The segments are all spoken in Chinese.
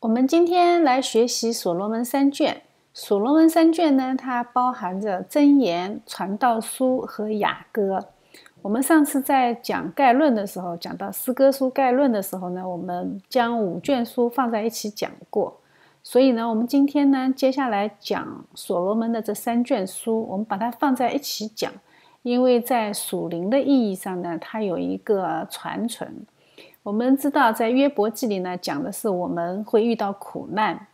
我们今天来学习所罗门三卷。所罗门三卷呢，它包含着箴言、传道书和雅歌。我们上次在讲概论的时候，讲到诗歌书概论的时候呢，我们将五卷书放在一起讲过。所以呢，我们今天呢，接下来讲所罗门的这三卷书，我们把它放在一起讲，因为在属灵的意义上呢，它有一个传承。我们知道，在约伯记里呢，讲的是我们会遇到苦难，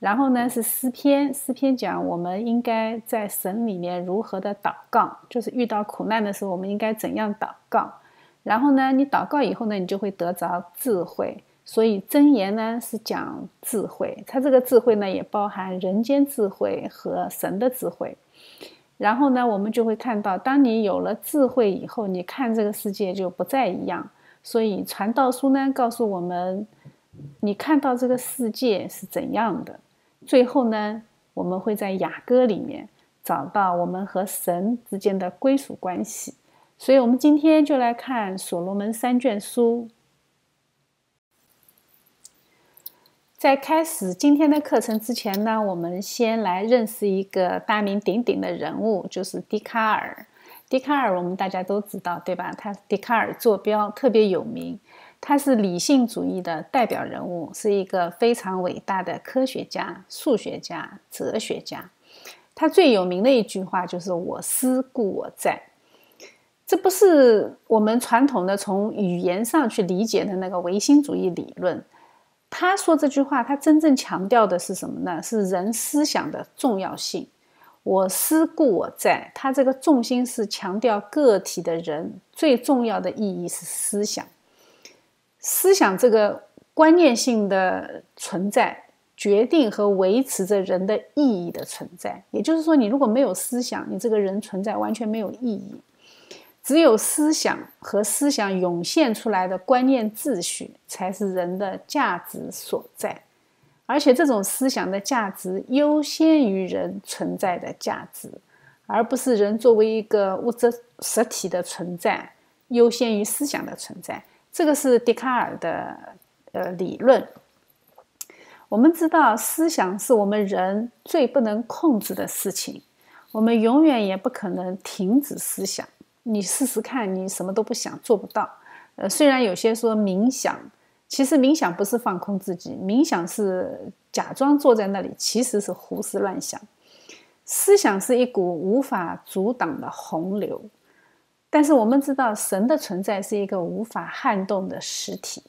然后呢是诗篇，诗篇讲我们应该在神里面如何的祷告，就是遇到苦难的时候，我们应该怎样祷告。然后呢，你祷告以后呢，你就会得着智慧。所以箴言呢是讲智慧，它这个智慧呢也包含人间智慧和神的智慧。然后呢，我们就会看到，当你有了智慧以后，你看这个世界就不再一样。所以传道书呢，告诉我们，你看到这个世界是怎样的。最后呢，我们会在雅歌里面找到我们和神之间的归属关系。所以，我们今天就来看所罗门三卷书。在开始今天的课程之前呢，我们先来认识一个大名鼎鼎的人物，就是笛卡尔。笛卡尔，我们大家都知道，对吧？他笛卡尔坐标特别有名，他是理性主义的代表人物，是一个非常伟大的科学家、数学家、哲学家。他最有名的一句话就是“我思故我在”，这不是我们传统的从语言上去理解的那个唯心主义理论。他说这句话，他真正强调的是什么呢？是人思想的重要性。我思故我在，他这个重心是强调个体的人最重要的意义是思想，思想这个观念性的存在，决定和维持着人的意义的存在。也就是说，你如果没有思想，你这个人存在完全没有意义。只有思想和思想涌现出来的观念秩序，才是人的价值所在。而且这种思想的价值优先于人存在的价值，而不是人作为一个物质实体的存在优先于思想的存在。这个是笛卡尔的呃理论。我们知道，思想是我们人最不能控制的事情，我们永远也不可能停止思想。你试试看，你什么都不想，做不到。呃，虽然有些说冥想。其实冥想不是放空自己，冥想是假装坐在那里，其实是胡思乱想。思想是一股无法阻挡的洪流，但是我们知道神的存在是一个无法撼动的实体，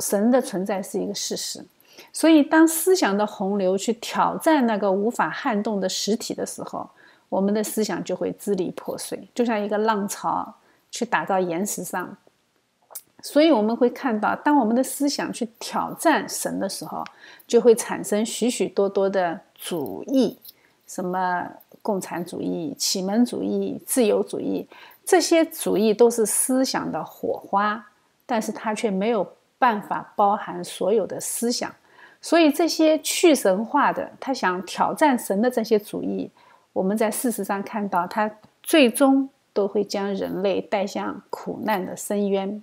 神的存在是一个事实。所以，当思想的洪流去挑战那个无法撼动的实体的时候，我们的思想就会支离破碎，就像一个浪潮去打到岩石上。所以我们会看到，当我们的思想去挑战神的时候，就会产生许许多多的主义，什么共产主义、启蒙主义、自由主义，这些主义都是思想的火花，但是它却没有办法包含所有的思想。所以这些去神化的，他想挑战神的这些主义，我们在事实上看到，它最终都会将人类带向苦难的深渊。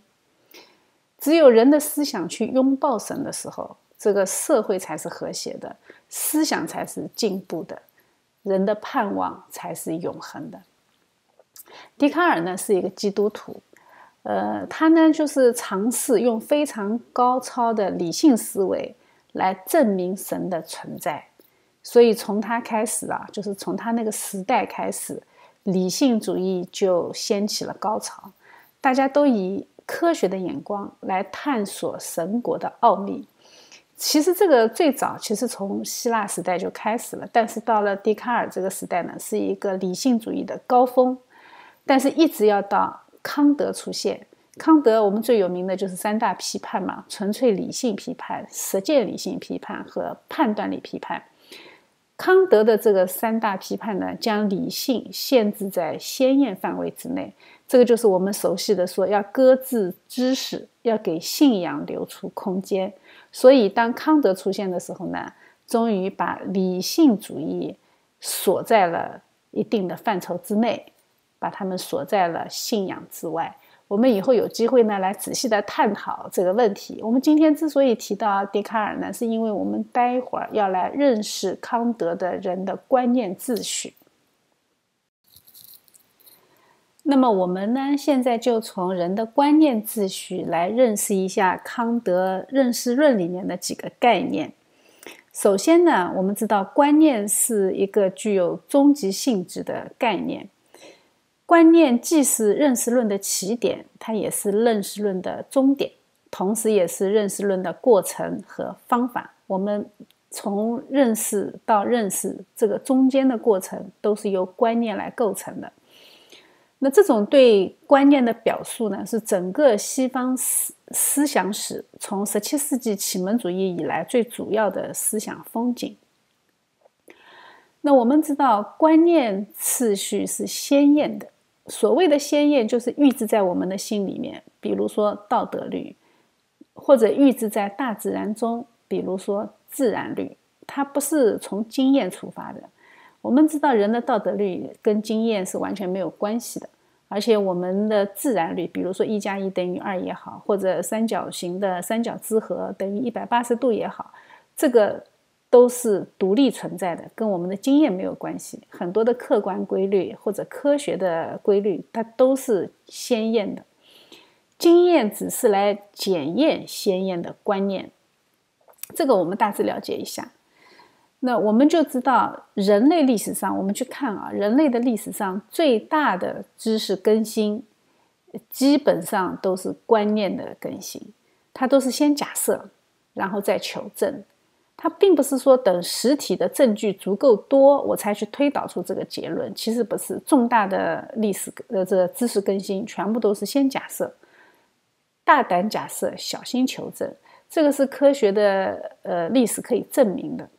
只有人的思想去拥抱神的时候，这个社会才是和谐的，思想才是进步的，人的盼望才是永恒的。笛卡尔呢是一个基督徒，呃，他呢就是尝试用非常高超的理性思维来证明神的存在，所以从他开始啊，就是从他那个时代开始，理性主义就掀起了高潮，大家都以。科学的眼光来探索神国的奥秘，其实这个最早其实从希腊时代就开始了，但是到了笛卡尔这个时代呢，是一个理性主义的高峰，但是一直要到康德出现。康德我们最有名的就是三大批判嘛：纯粹理性批判、实践理性批判和判断力批判。康德的这个三大批判呢，将理性限制在鲜艳范围之内。这个就是我们熟悉的说，要搁置知识，要给信仰留出空间。所以，当康德出现的时候呢，终于把理性主义锁在了一定的范畴之内，把他们锁在了信仰之外。我们以后有机会呢，来仔细的探讨这个问题。我们今天之所以提到笛卡尔呢，是因为我们待会儿要来认识康德的人的观念秩序。那么我们呢，现在就从人的观念秩序来认识一下康德认识论里面的几个概念。首先呢，我们知道观念是一个具有终极性质的概念。观念既是认识论的起点，它也是认识论的终点，同时也是认识论的过程和方法。我们从认识到认识这个中间的过程，都是由观念来构成的。那这种对观念的表述呢，是整个西方思思想史从十七世纪启蒙主义以来最主要的思想风景。那我们知道，观念次序是鲜艳的。所谓的鲜艳，就是预制在我们的心里面，比如说道德律，或者预制在大自然中，比如说自然律。它不是从经验出发的。我们知道，人的道德律跟经验是完全没有关系的。而且，我们的自然律，比如说一加一等于二也好，或者三角形的三角之和等于一百八十度也好，这个。都是独立存在的，跟我们的经验没有关系。很多的客观规律或者科学的规律，它都是鲜艳的。经验只是来检验鲜艳的观念。这个我们大致了解一下。那我们就知道，人类历史上，我们去看啊，人类的历史上最大的知识更新，基本上都是观念的更新。它都是先假设，然后再求证。它并不是说等实体的证据足够多，我才去推导出这个结论。其实不是，重大的历史呃这知识更新，全部都是先假设，大胆假设，小心求证。这个是科学的呃历史可以证明的。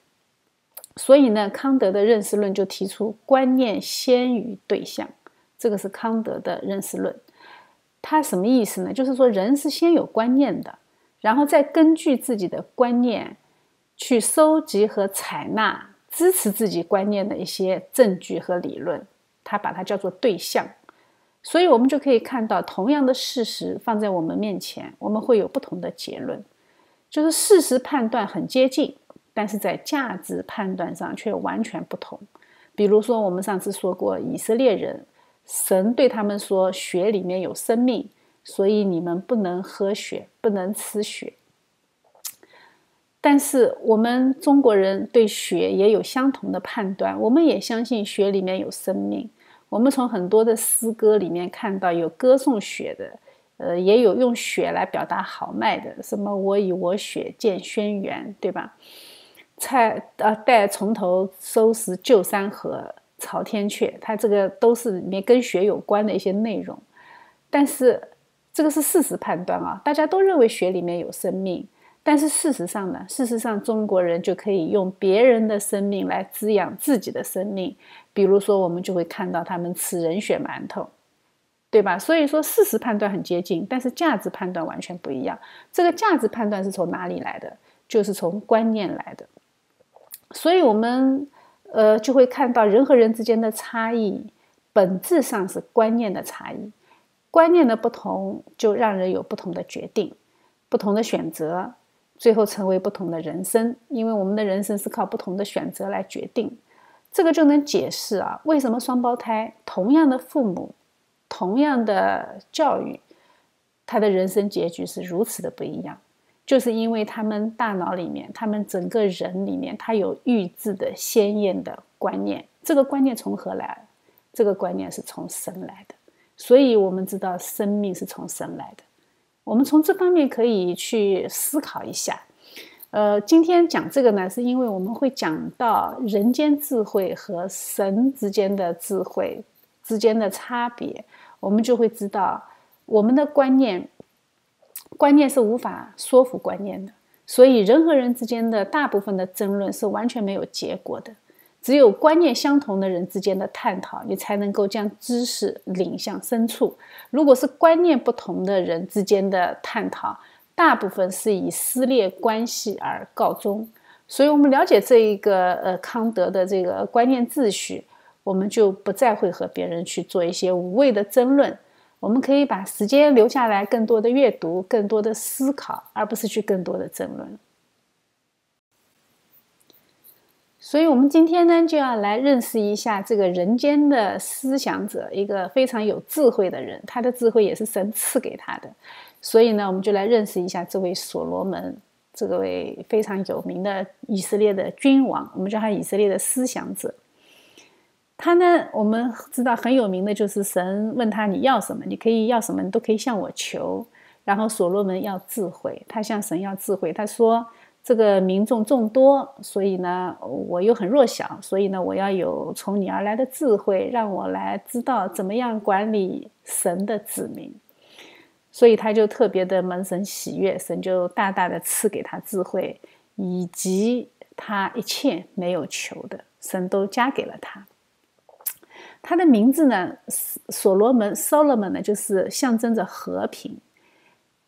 所以呢，康德的认识论就提出观念先于对象，这个是康德的认识论。它什么意思呢？就是说人是先有观念的，然后再根据自己的观念。去收集和采纳支持自己观念的一些证据和理论，他把它叫做对象。所以，我们就可以看到，同样的事实放在我们面前，我们会有不同的结论。就是事实判断很接近，但是在价值判断上却完全不同。比如说，我们上次说过，以色列人，神对他们说：“血里面有生命，所以你们不能喝血，不能吃血。”但是我们中国人对血也有相同的判断，我们也相信血里面有生命。我们从很多的诗歌里面看到有歌颂血的，呃，也有用血来表达豪迈的，什么我以我血见轩辕，对吧？蔡呃待从头收拾旧山河，朝天阙，它这个都是里面跟血有关的一些内容。但是这个是事实判断啊，大家都认为血里面有生命。但是事实上呢？事实上，中国人就可以用别人的生命来滋养自己的生命。比如说，我们就会看到他们吃人血馒头，对吧？所以说，事实判断很接近，但是价值判断完全不一样。这个价值判断是从哪里来的？就是从观念来的。所以，我们呃就会看到人和人之间的差异，本质上是观念的差异。观念的不同，就让人有不同的决定，不同的选择。最后成为不同的人生，因为我们的人生是靠不同的选择来决定。这个就能解释啊，为什么双胞胎同样的父母、同样的教育，他的人生结局是如此的不一样，就是因为他们大脑里面、他们整个人里面，他有预制的鲜艳的观念。这个观念从何来？这个观念是从神来的。所以我们知道，生命是从神来的。我们从这方面可以去思考一下，呃，今天讲这个呢，是因为我们会讲到人间智慧和神之间的智慧之间的差别，我们就会知道我们的观念，观念是无法说服观念的，所以人和人之间的大部分的争论是完全没有结果的。只有观念相同的人之间的探讨，你才能够将知识领向深处。如果是观念不同的人之间的探讨，大部分是以撕裂关系而告终。所以，我们了解这一个呃康德的这个观念秩序，我们就不再会和别人去做一些无谓的争论。我们可以把时间留下来，更多的阅读，更多的思考，而不是去更多的争论。所以，我们今天呢，就要来认识一下这个人间的思想者，一个非常有智慧的人，他的智慧也是神赐给他的。所以呢，我们就来认识一下这位所罗门，这位非常有名的以色列的君王，我们叫他以色列的思想者。他呢，我们知道很有名的就是神问他你要什么，你可以要什么，你都可以向我求。然后所罗门要智慧，他向神要智慧。他说：“这个民众众多，所以呢，我又很弱小，所以呢，我要有从你而来的智慧，让我来知道怎么样管理神的子民。”所以他就特别的蒙神喜悦，神就大大的赐给他智慧，以及他一切没有求的，神都加给了他。他的名字呢，所罗门 （Solomon） 呢，就是象征着和平。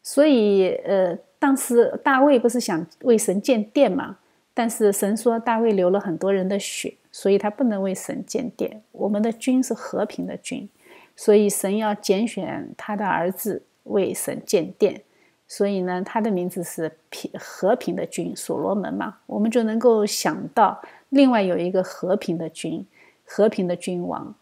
所以，呃，当时大卫不是想为神建殿嘛？但是神说大卫流了很多人的血，所以他不能为神建殿。我们的君是和平的君，所以神要拣选他的儿子为神建殿。所以呢，他的名字是平和平的君所罗门嘛？我们就能够想到，另外有一个和平的君，和平的君王。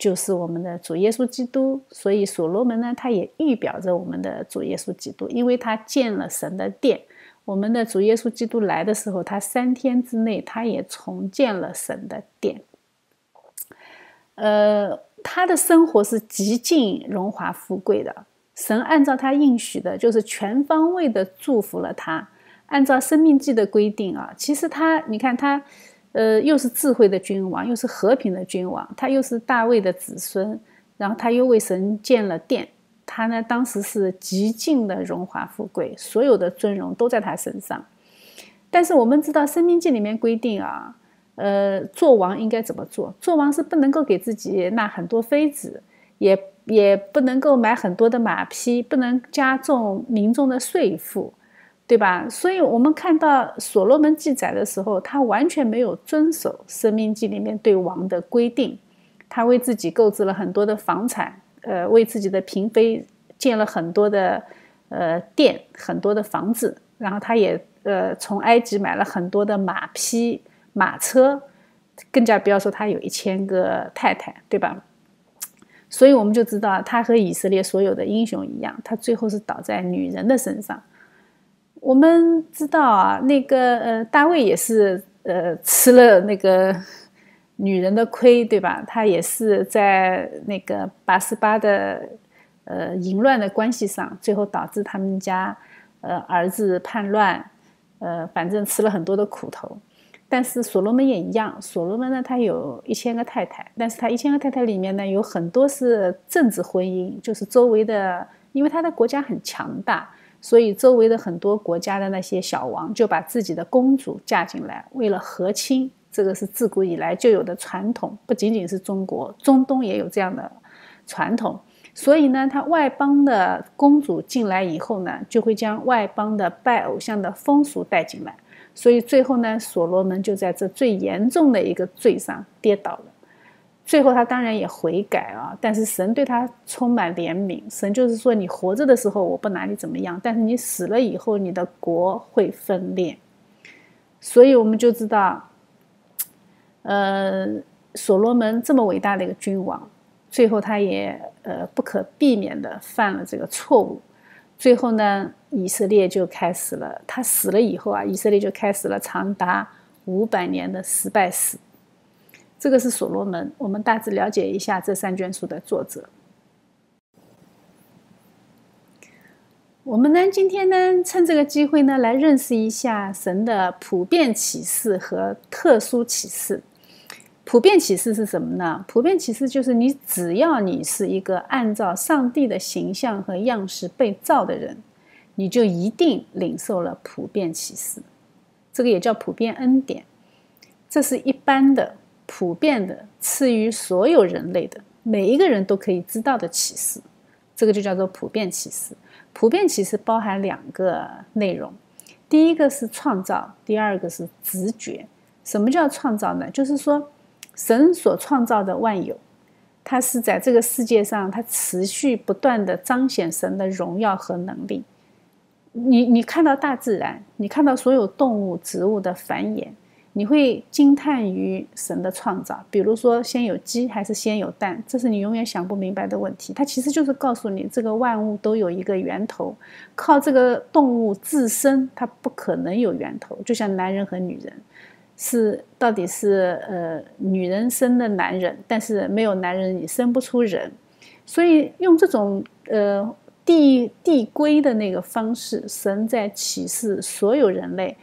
就是我们的主耶稣基督，所以所罗门呢，他也预表着我们的主耶稣基督，因为他建了神的殿。我们的主耶稣基督来的时候，他三天之内，他也重建了神的殿。呃，他的生活是极尽荣华富贵的。神按照他应许的，就是全方位的祝福了他。按照生命记的规定啊，其实他，你看他。呃，又是智慧的君王，又是和平的君王，他又是大卫的子孙，然后他又为神建了殿，他呢当时是极尽的荣华富贵，所有的尊荣都在他身上。但是我们知道《生命记》里面规定啊，呃，做王应该怎么做？做王是不能够给自己纳很多妃子，也也不能够买很多的马匹，不能加重民众的税赋。对吧？所以，我们看到所罗门记载的时候，他完全没有遵守《生命记》里面对王的规定。他为自己购置了很多的房产，呃，为自己的嫔妃建了很多的呃殿、很多的房子。然后，他也呃从埃及买了很多的马匹、马车，更加不要说他有一千个太太，对吧？所以，我们就知道他和以色列所有的英雄一样，他最后是倒在女人的身上。我们知道啊，那个呃，大卫也是呃吃了那个女人的亏，对吧？他也是在那个八十八的呃淫乱的关系上，最后导致他们家呃儿子叛乱，呃，反正吃了很多的苦头。但是所罗门也一样，所罗门呢，他有一千个太太，但是他一千个太太里面呢，有很多是政治婚姻，就是周围的，因为他的国家很强大。所以，周围的很多国家的那些小王就把自己的公主嫁进来，为了和亲。这个是自古以来就有的传统，不仅仅是中国，中东也有这样的传统。所以呢，他外邦的公主进来以后呢，就会将外邦的拜偶像的风俗带进来。所以最后呢，所罗门就在这最严重的一个罪上跌倒了。最后，他当然也悔改啊，但是神对他充满怜悯。神就是说，你活着的时候我不拿你怎么样，但是你死了以后，你的国会分裂。所以我们就知道，呃，所罗门这么伟大的一个君王，最后他也呃不可避免的犯了这个错误。最后呢，以色列就开始了，他死了以后啊，以色列就开始了长达五百年的失败史。这个是所罗门，我们大致了解一下这三卷书的作者。我们呢，今天呢，趁这个机会呢，来认识一下神的普遍启示和特殊启示。普遍启示是什么呢？普遍启示就是你只要你是一个按照上帝的形象和样式被造的人，你就一定领受了普遍启示。这个也叫普遍恩典，这是一般的。普遍的赐予所有人类的每一个人都可以知道的启示，这个就叫做普遍启示。普遍启示包含两个内容，第一个是创造，第二个是直觉。什么叫创造呢？就是说，神所创造的万有，它是在这个世界上，它持续不断的彰显神的荣耀和能力。你你看到大自然，你看到所有动物、植物的繁衍。你会惊叹于神的创造，比如说先有鸡还是先有蛋，这是你永远想不明白的问题。它其实就是告诉你，这个万物都有一个源头，靠这个动物自身，它不可能有源头。就像男人和女人，是到底是呃女人生的男人，但是没有男人你生不出人，所以用这种呃递递归的那个方式，神在启示所有人类。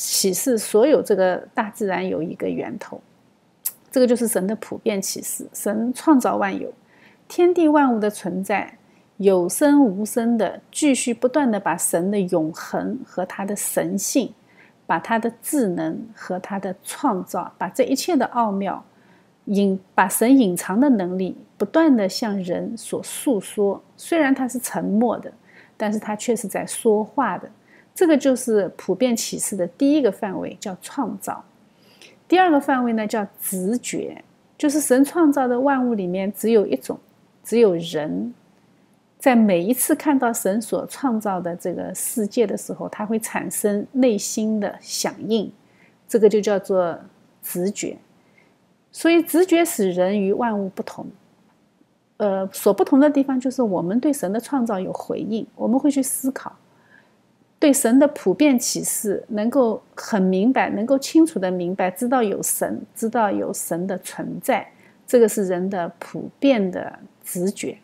启示所有这个大自然有一个源头，这个就是神的普遍启示。神创造万有，天地万物的存在，有生无生的，继续不断的把神的永恒和他的神性，把他的智能和他的创造，把这一切的奥妙隐，把神隐藏的能力不断的向人所诉说。虽然他是沉默的，但是他却是在说话的。这个就是普遍启示的第一个范围，叫创造；第二个范围呢，叫直觉，就是神创造的万物里面只有一种，只有人，在每一次看到神所创造的这个世界的时候，他会产生内心的响应，这个就叫做直觉。所以，直觉使人与万物不同。呃，所不同的地方就是我们对神的创造有回应，我们会去思考。对神的普遍启示，能够很明白，能够清楚的明白，知道有神，知道有神的存在，这个是人的普遍的直觉。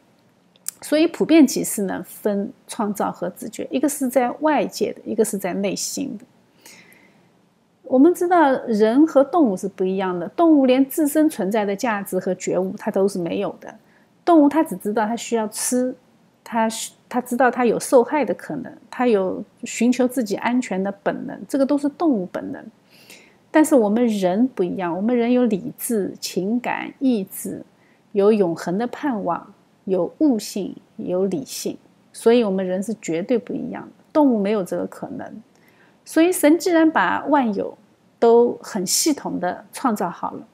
所以，普遍启示呢，分创造和直觉，一个是在外界的，一个是在内心的。我们知道，人和动物是不一样的，动物连自身存在的价值和觉悟，它都是没有的。动物它只知道它需要吃，它需他知道他有受害的可能，他有寻求自己安全的本能，这个都是动物本能。但是我们人不一样，我们人有理智、情感、意志，有永恒的盼望，有悟性，有理性，所以我们人是绝对不一样的。动物没有这个可能。所以神既然把万有都很系统的创造好了，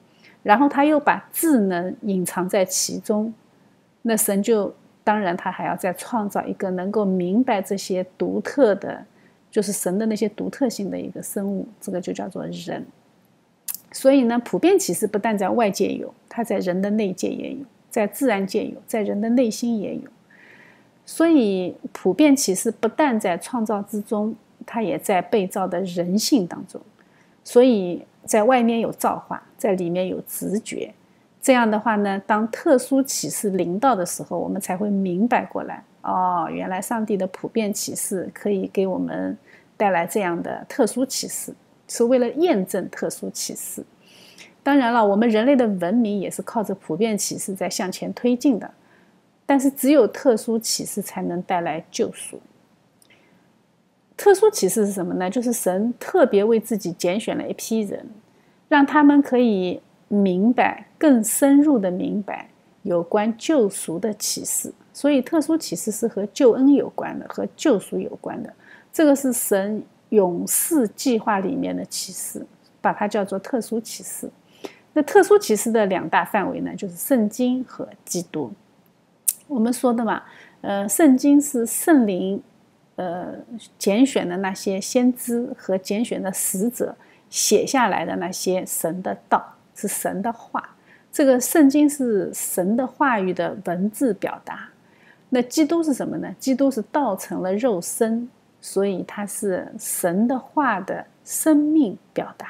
然后他又把智能隐藏在其中，那神就。当然，他还要再创造一个能够明白这些独特的，就是神的那些独特性的一个生物，这个就叫做人。所以呢，普遍启示不但在外界有，它在人的内界也有，在自然界有，在人的内心也有。所以，普遍启示不但在创造之中，它也在被造的人性当中。所以在外面有造化，在里面有直觉。这样的话呢，当特殊启示临到的时候，我们才会明白过来。哦，原来上帝的普遍启示可以给我们带来这样的特殊启示，是为了验证特殊启示。当然了，我们人类的文明也是靠着普遍启示在向前推进的。但是，只有特殊启示才能带来救赎。特殊启示是什么呢？就是神特别为自己拣选了一批人，让他们可以。明白更深入的明白有关救赎的启示，所以特殊启示是和救恩有关的，和救赎有关的。这个是神勇士计划里面的启示，把它叫做特殊启示。那特殊启示的两大范围呢，就是圣经和基督。我们说的嘛，呃，圣经是圣灵呃拣选的那些先知和拣选的使者写下来的那些神的道。是神的话，这个圣经是神的话语的文字表达。那基督是什么呢？基督是道成了肉身，所以他是神的话的生命表达。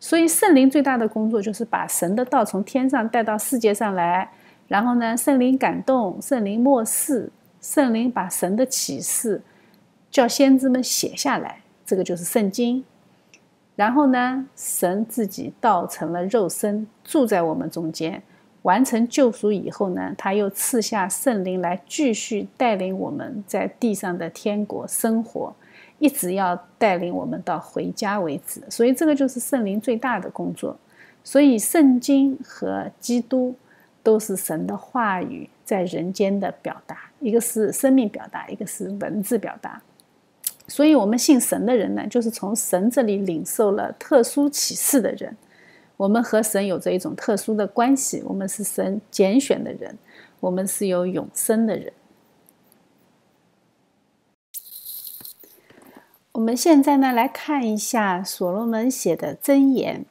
所以圣灵最大的工作就是把神的道从天上带到世界上来，然后呢，圣灵感动，圣灵漠视，圣灵把神的启示叫先知们写下来，这个就是圣经。然后呢，神自己道成了肉身，住在我们中间，完成救赎以后呢，他又赐下圣灵来继续带领我们在地上的天国生活，一直要带领我们到回家为止。所以这个就是圣灵最大的工作。所以圣经和基督都是神的话语在人间的表达，一个是生命表达，一个是文字表达。所以，我们信神的人呢，就是从神这里领受了特殊启示的人。我们和神有着一种特殊的关系，我们是神拣选的人，我们是有永生的人。我们现在呢来看一下所罗门写的箴言。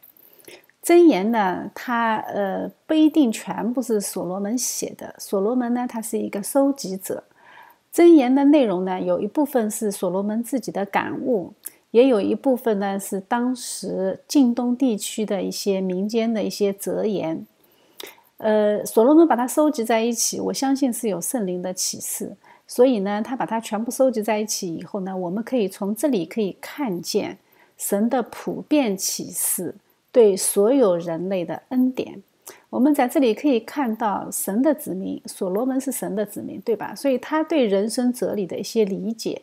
箴言呢，它呃不一定全部是所罗门写的。所罗门呢，他是一个收集者。箴言的内容呢，有一部分是所罗门自己的感悟，也有一部分呢是当时晋东地区的一些民间的一些哲言。呃，所罗门把它收集在一起，我相信是有圣灵的启示。所以呢，他把它全部收集在一起以后呢，我们可以从这里可以看见神的普遍启示对所有人类的恩典。我们在这里可以看到神的子民，所罗门是神的子民，对吧？所以他对人生哲理的一些理解。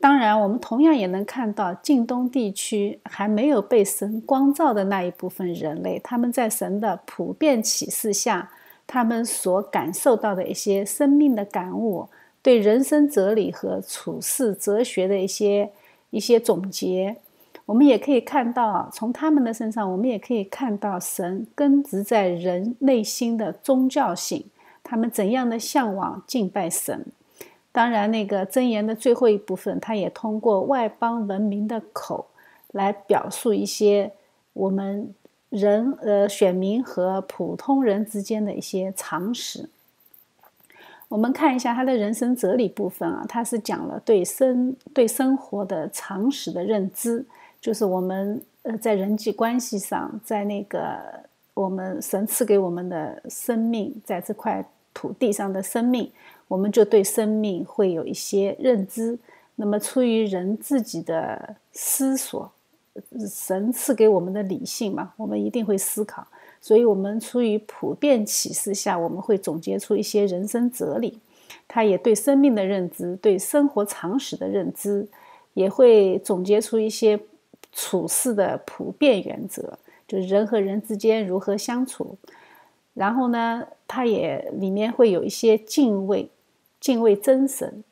当然，我们同样也能看到近东地区还没有被神光照的那一部分人类，他们在神的普遍启示下，他们所感受到的一些生命的感悟。对人生哲理和处世哲学的一些一些总结，我们也可以看到，从他们的身上，我们也可以看到神根植在人内心的宗教性，他们怎样的向往敬拜神。当然，那个箴言的最后一部分，他也通过外邦文明的口来表述一些我们人呃选民和普通人之间的一些常识。我们看一下他的人生哲理部分啊，他是讲了对生对生活的常识的认知，就是我们呃在人际关系上，在那个我们神赐给我们的生命，在这块土地上的生命，我们就对生命会有一些认知。那么出于人自己的思索，神赐给我们的理性嘛，我们一定会思考。所以，我们出于普遍启示下，我们会总结出一些人生哲理。他也对生命的认知、对生活常识的认知，也会总结出一些处事的普遍原则，就是人和人之间如何相处。然后呢，他也里面会有一些敬畏、敬畏真神，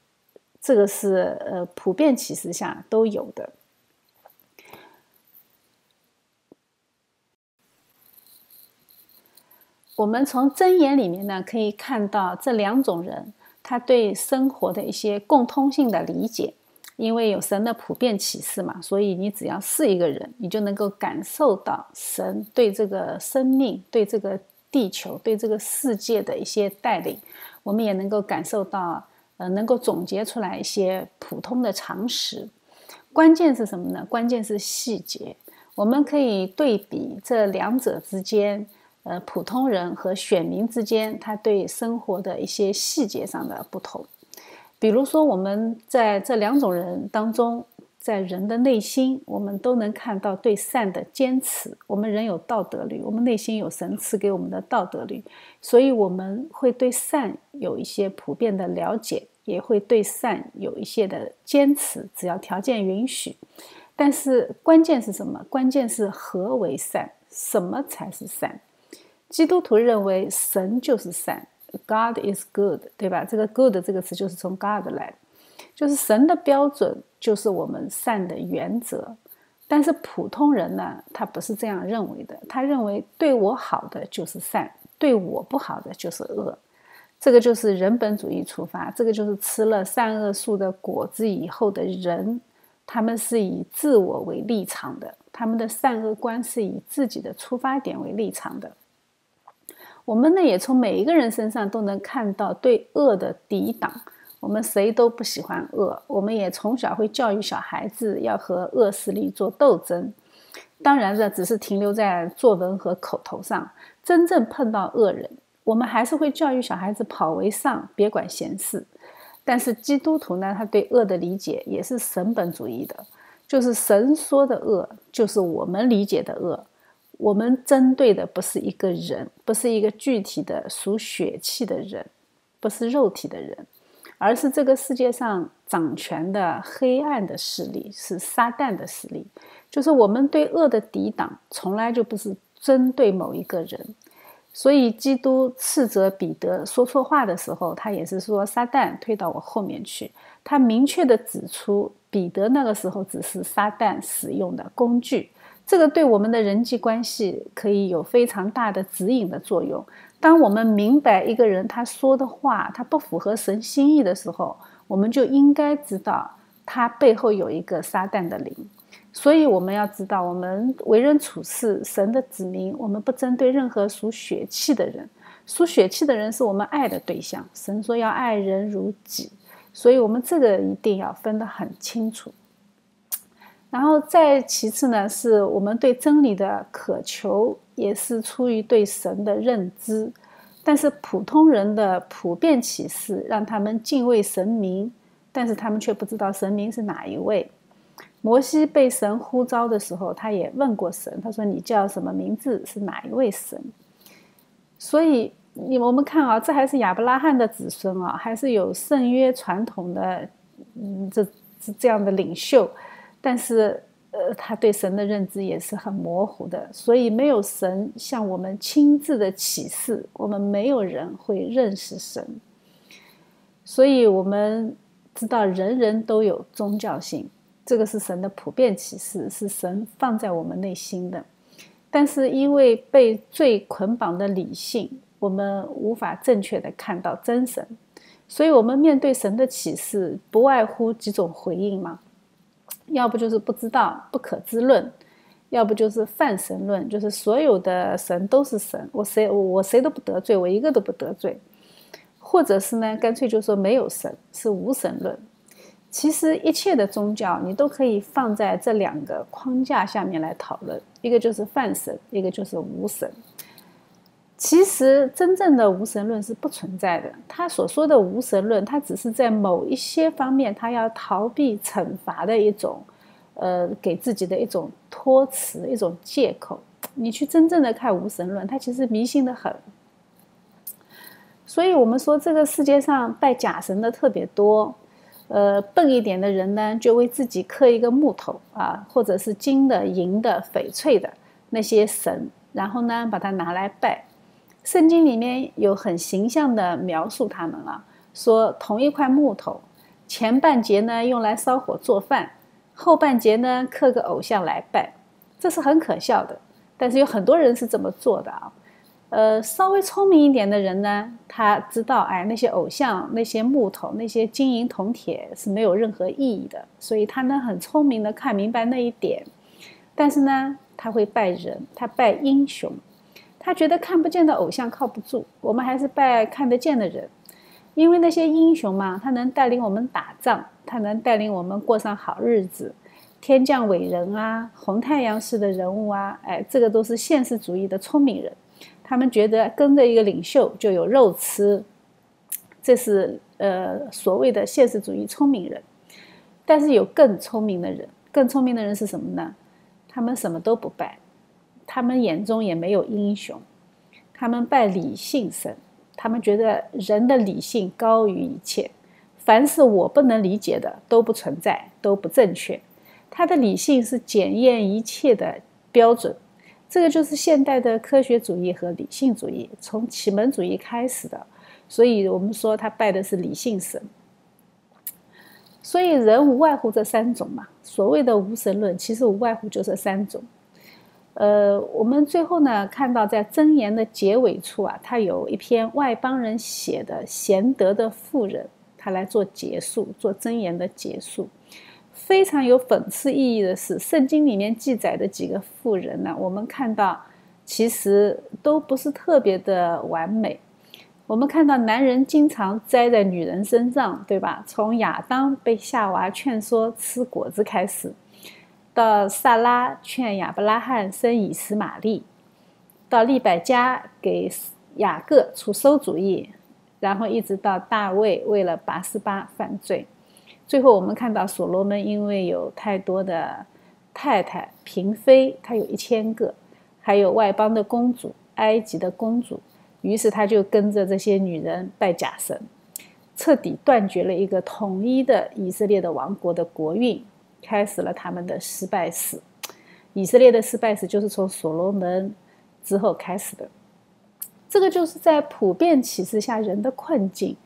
这个是呃普遍启示下都有的。我们从箴言里面呢，可以看到这两种人他对生活的一些共通性的理解。因为有神的普遍启示嘛，所以你只要是一个人，你就能够感受到神对这个生命、对这个地球、对这个世界的一些带领。我们也能够感受到，呃，能够总结出来一些普通的常识。关键是什么呢？关键是细节。我们可以对比这两者之间。呃，普通人和选民之间，他对生活的一些细节上的不同，比如说，我们在这两种人当中，在人的内心，我们都能看到对善的坚持。我们人有道德律，我们内心有神赐给我们的道德律，所以我们会对善有一些普遍的了解，也会对善有一些的坚持，只要条件允许。但是关键是什么？关键是何为善？什么才是善？基督徒认为神就是善，God is good，对吧？这个 good 这个词就是从 God 来，就是神的标准就是我们善的原则。但是普通人呢，他不是这样认为的，他认为对我好的就是善，对我不好的就是恶。这个就是人本主义出发，这个就是吃了善恶树的果子以后的人，他们是以自我为立场的，他们的善恶观是以自己的出发点为立场的。我们呢，也从每一个人身上都能看到对恶的抵挡。我们谁都不喜欢恶，我们也从小会教育小孩子要和恶势力做斗争。当然，这只是停留在作文和口头上。真正碰到恶人，我们还是会教育小孩子跑为上，别管闲事。但是基督徒呢，他对恶的理解也是神本主义的，就是神说的恶，就是我们理解的恶。我们针对的不是一个人，不是一个具体的属血气的人，不是肉体的人，而是这个世界上掌权的黑暗的势力，是撒旦的势力。就是我们对恶的抵挡，从来就不是针对某一个人。所以，基督斥责彼得说错话的时候，他也是说：“撒旦，退到我后面去。”他明确的指出，彼得那个时候只是撒旦使用的工具。这个对我们的人际关系可以有非常大的指引的作用。当我们明白一个人他说的话他不符合神心意的时候，我们就应该知道他背后有一个撒旦的灵。所以我们要知道，我们为人处事，神的子民，我们不针对任何属血气的人。属血气的人是我们爱的对象。神说要爱人如己，所以我们这个一定要分得很清楚。然后再其次呢，是我们对真理的渴求，也是出于对神的认知。但是普通人的普遍启示让他们敬畏神明，但是他们却不知道神明是哪一位。摩西被神呼召的时候，他也问过神，他说：“你叫什么名字？是哪一位神？”所以，你我们看啊，这还是亚伯拉罕的子孙啊，还是有圣约传统的，嗯，这这这样的领袖，但是，呃，他对神的认知也是很模糊的，所以没有神向我们亲自的启示，我们没有人会认识神。所以我们知道，人人都有宗教性。这个是神的普遍启示，是神放在我们内心的。但是因为被罪捆绑的理性，我们无法正确的看到真神，所以我们面对神的启示，不外乎几种回应嘛。要不就是不知道，不可知论；要不就是泛神论，就是所有的神都是神，我谁我谁都不得罪，我一个都不得罪；或者是呢，干脆就说没有神，是无神论。其实一切的宗教，你都可以放在这两个框架下面来讨论，一个就是泛神，一个就是无神。其实真正的无神论是不存在的。他所说的无神论，他只是在某一些方面，他要逃避惩罚的一种，呃，给自己的一种托词、一种借口。你去真正的看无神论，他其实迷信的很。所以我们说，这个世界上拜假神的特别多。呃，笨一点的人呢，就为自己刻一个木头啊，或者是金的、银的、翡翠的那些神，然后呢，把它拿来拜。圣经里面有很形象的描述他们啊，说同一块木头，前半截呢用来烧火做饭，后半截呢刻个偶像来拜，这是很可笑的。但是有很多人是这么做的啊。呃，稍微聪明一点的人呢，他知道，哎，那些偶像、那些木头、那些金银铜铁是没有任何意义的，所以他能很聪明的看明白那一点。但是呢，他会拜人，他拜英雄，他觉得看不见的偶像靠不住，我们还是拜看得见的人，因为那些英雄嘛，他能带领我们打仗，他能带领我们过上好日子，天降伟人啊，红太阳式的人物啊，哎，这个都是现实主义的聪明人。他们觉得跟着一个领袖就有肉吃，这是呃所谓的现实主义聪明人。但是有更聪明的人，更聪明的人是什么呢？他们什么都不拜，他们眼中也没有英雄，他们拜理性神。他们觉得人的理性高于一切，凡是我不能理解的都不存在，都不正确。他的理性是检验一切的标准。这个就是现代的科学主义和理性主义，从启蒙主义开始的，所以我们说他拜的是理性神。所以人无外乎这三种嘛，所谓的无神论，其实无外乎就这三种。呃，我们最后呢看到在箴言的结尾处啊，他有一篇外邦人写的贤德的妇人，他来做结束，做箴言的结束。非常有讽刺意义的是，圣经里面记载的几个妇人呢，我们看到其实都不是特别的完美。我们看到男人经常栽在女人身上，对吧？从亚当被夏娃劝说吃果子开始，到萨拉劝亚伯拉罕生以实玛利，到利百加给雅各出馊主意，然后一直到大卫为了拔示巴犯罪。最后，我们看到所罗门因为有太多的太太嫔妃，他有一千个，还有外邦的公主、埃及的公主，于是他就跟着这些女人拜假神，彻底断绝了一个统一的以色列的王国的国运，开始了他们的失败史。以色列的失败史就是从所罗门之后开始的。这个就是在普遍启示下人的困境。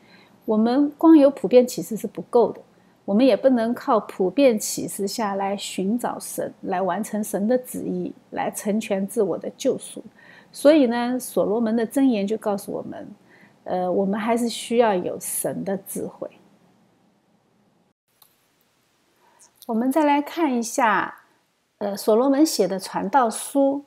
我们光有普遍启示是不够的。我们也不能靠普遍启示下来寻找神，来完成神的旨意，来成全自我的救赎。所以呢，所罗门的箴言就告诉我们，呃，我们还是需要有神的智慧。我们再来看一下，呃，所罗门写的传道书。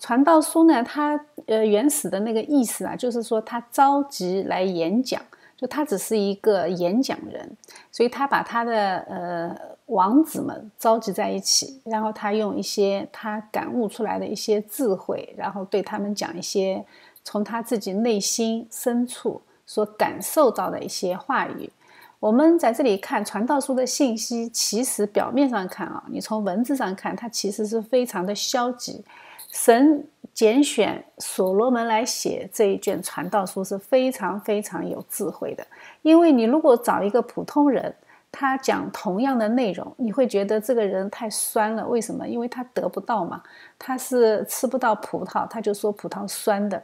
传道书呢，它呃原始的那个意思啊，就是说他召集来演讲，就他只是一个演讲人，所以他把他的呃王子们召集在一起，然后他用一些他感悟出来的一些智慧，然后对他们讲一些从他自己内心深处所感受到的一些话语。我们在这里看传道书的信息，其实表面上看啊，你从文字上看，它其实是非常的消极。神拣选所罗门来写这一卷传道书是非常非常有智慧的，因为你如果找一个普通人，他讲同样的内容，你会觉得这个人太酸了。为什么？因为他得不到嘛，他是吃不到葡萄，他就说葡萄酸的。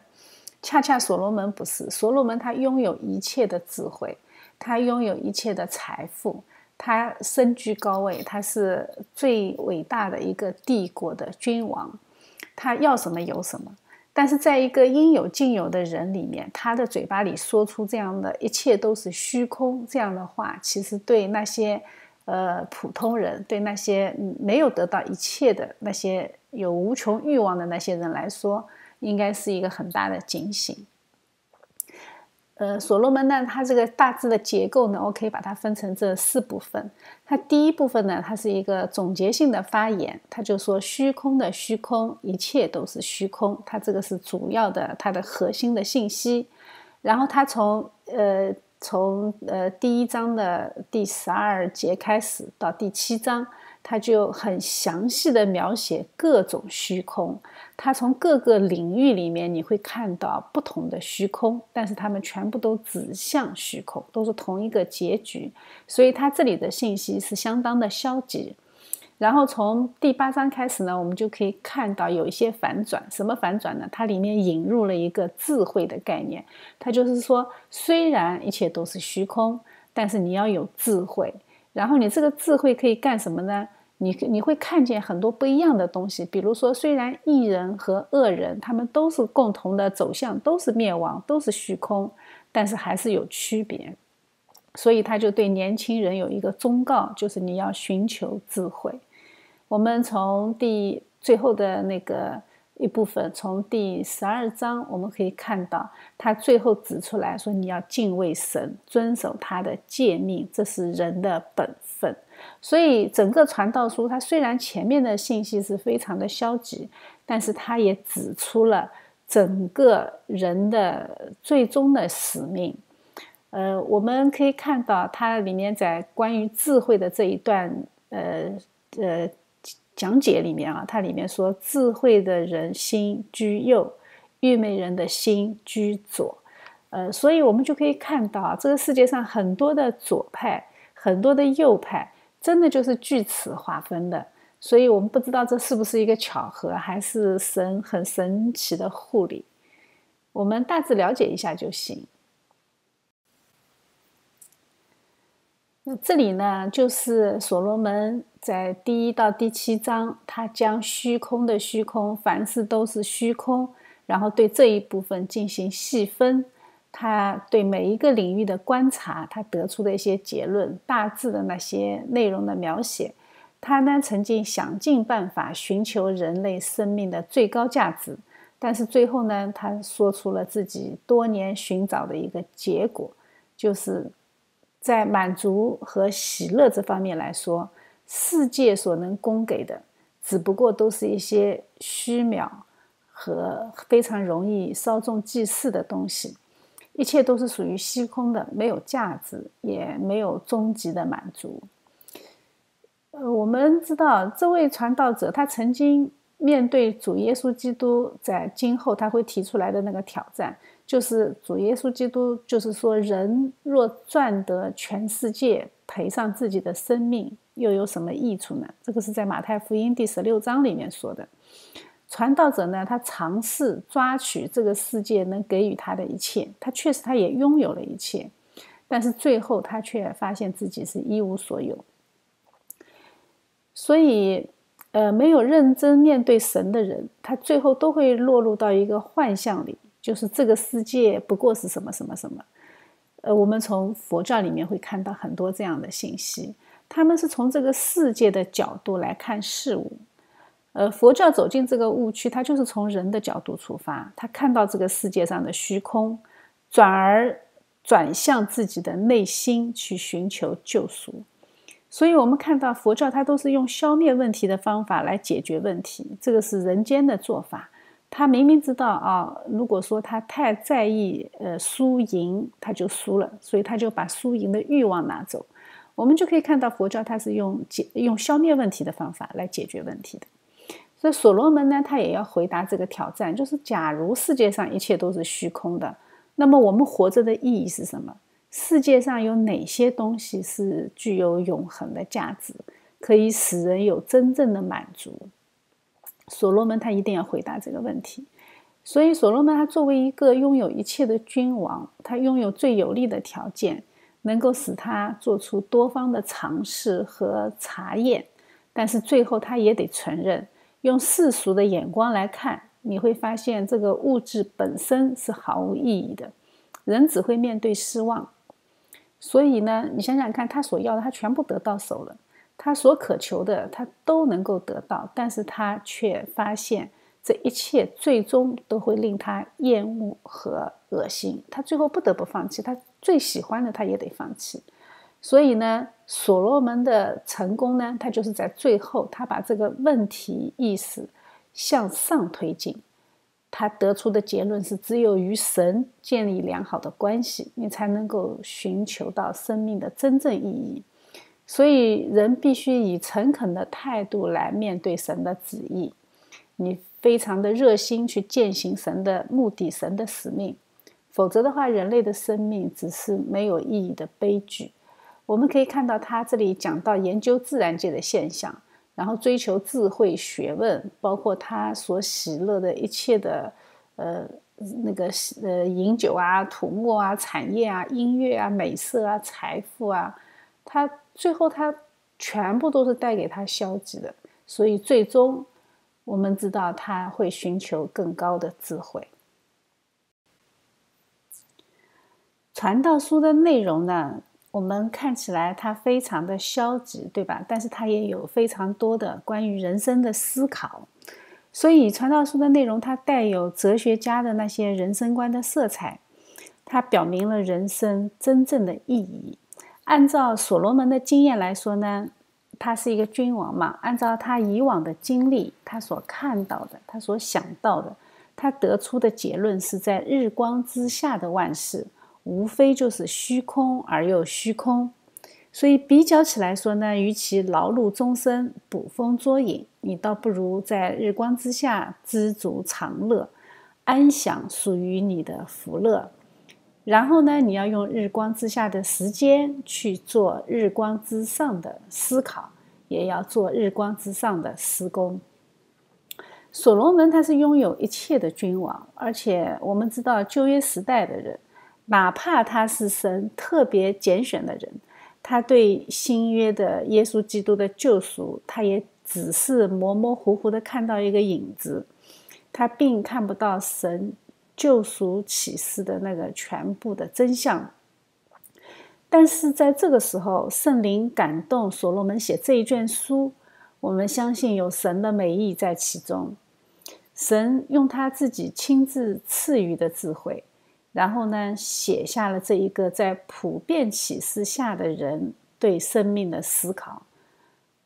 恰恰所罗门不是，所罗门他拥有一切的智慧，他拥有一切的财富，他身居高位，他是最伟大的一个帝国的君王。他要什么有什么，但是在一个应有尽有的人里面，他的嘴巴里说出这样的一切都是虚空这样的话，其实对那些呃普通人，对那些没有得到一切的那些有无穷欲望的那些人来说，应该是一个很大的警醒。呃，所罗门呢，它这个大致的结构呢，我可以把它分成这四部分。它第一部分呢，它是一个总结性的发言，它就说虚空的虚空，一切都是虚空，它这个是主要的，它的核心的信息。然后它从呃从呃第一章的第十二节开始到第七章。他就很详细的描写各种虚空，他从各个领域里面你会看到不同的虚空，但是他们全部都指向虚空，都是同一个结局，所以他这里的信息是相当的消极。然后从第八章开始呢，我们就可以看到有一些反转，什么反转呢？它里面引入了一个智慧的概念，它就是说，虽然一切都是虚空，但是你要有智慧，然后你这个智慧可以干什么呢？你你会看见很多不一样的东西，比如说，虽然异人和恶人他们都是共同的走向，都是灭亡，都是虚空，但是还是有区别。所以他就对年轻人有一个忠告，就是你要寻求智慧。我们从第最后的那个一部分，从第十二章，我们可以看到他最后指出来说，你要敬畏神，遵守他的诫命，这是人的本分。所以，整个传道书，它虽然前面的信息是非常的消极，但是它也指出了整个人的最终的使命。呃，我们可以看到，它里面在关于智慧的这一段，呃呃讲解里面啊，它里面说，智慧的人心居右，愚昧人的心居左。呃，所以我们就可以看到，这个世界上很多的左派，很多的右派。真的就是据此划分的，所以我们不知道这是不是一个巧合，还是神很神奇的护理。我们大致了解一下就行。那这里呢，就是所罗门在第一到第七章，他将虚空的虚空，凡事都是虚空，然后对这一部分进行细分。他对每一个领域的观察，他得出的一些结论，大致的那些内容的描写，他呢曾经想尽办法寻求人类生命的最高价值，但是最后呢，他说出了自己多年寻找的一个结果，就是在满足和喜乐这方面来说，世界所能供给的，只不过都是一些虚渺和非常容易稍纵即逝的东西。一切都是属于虚空的，没有价值，也没有终极的满足。呃，我们知道这位传道者，他曾经面对主耶稣基督，在今后他会提出来的那个挑战，就是主耶稣基督，就是说，人若赚得全世界，赔上自己的生命，又有什么益处呢？这个是在马太福音第十六章里面说的。传道者呢，他尝试抓取这个世界能给予他的一切，他确实他也拥有了一切，但是最后他却发现自己是一无所有。所以，呃，没有认真面对神的人，他最后都会落入到一个幻象里，就是这个世界不过是什么什么什么。呃，我们从佛教里面会看到很多这样的信息，他们是从这个世界的角度来看事物。呃，佛教走进这个误区，它就是从人的角度出发，他看到这个世界上的虚空，转而转向自己的内心去寻求救赎。所以，我们看到佛教，它都是用消灭问题的方法来解决问题，这个是人间的做法。他明明知道啊，如果说他太在意呃输赢，他就输了，所以他就把输赢的欲望拿走。我们就可以看到佛教它是用解用消灭问题的方法来解决问题的。所以所罗门呢，他也要回答这个挑战，就是假如世界上一切都是虚空的，那么我们活着的意义是什么？世界上有哪些东西是具有永恒的价值，可以使人有真正的满足？所罗门他一定要回答这个问题，所以所罗门他作为一个拥有一切的君王，他拥有最有利的条件，能够使他做出多方的尝试和查验，但是最后他也得承认，用世俗的眼光来看，你会发现这个物质本身是毫无意义的，人只会面对失望。所以呢，你想想看，他所要的他全部得到手了。他所渴求的，他都能够得到，但是他却发现这一切最终都会令他厌恶和恶心，他最后不得不放弃，他最喜欢的他也得放弃。所以呢，所罗门的成功呢，他就是在最后，他把这个问题意识向上推进，他得出的结论是：只有与神建立良好的关系，你才能够寻求到生命的真正意义。所以，人必须以诚恳的态度来面对神的旨意。你非常的热心去践行神的目的、神的使命，否则的话，人类的生命只是没有意义的悲剧。我们可以看到，他这里讲到研究自然界的现象，然后追求智慧、学问，包括他所喜乐的一切的，呃，那个呃饮酒啊、土木啊、产业啊、音乐啊、美色啊、财富啊，他。最后，他全部都是带给他消极的，所以最终我们知道他会寻求更高的智慧。传道书的内容呢，我们看起来他非常的消极，对吧？但是他也有非常多的关于人生的思考，所以传道书的内容它带有哲学家的那些人生观的色彩，它表明了人生真正的意义。按照所罗门的经验来说呢，他是一个君王嘛。按照他以往的经历，他所看到的，他所想到的，他得出的结论是在日光之下的万事，无非就是虚空而又虚空。所以比较起来说呢，与其劳碌终生捕风捉影，你倒不如在日光之下知足常乐，安享属于你的福乐。然后呢，你要用日光之下的时间去做日光之上的思考，也要做日光之上的施工。所罗门他是拥有一切的君王，而且我们知道旧约时代的人，哪怕他是神特别拣选的人，他对新约的耶稣基督的救赎，他也只是模模糊糊的看到一个影子，他并看不到神。救赎启示的那个全部的真相，但是在这个时候，圣灵感动所罗门写这一卷书，我们相信有神的美意在其中。神用他自己亲自赐予的智慧，然后呢，写下了这一个在普遍启示下的人对生命的思考。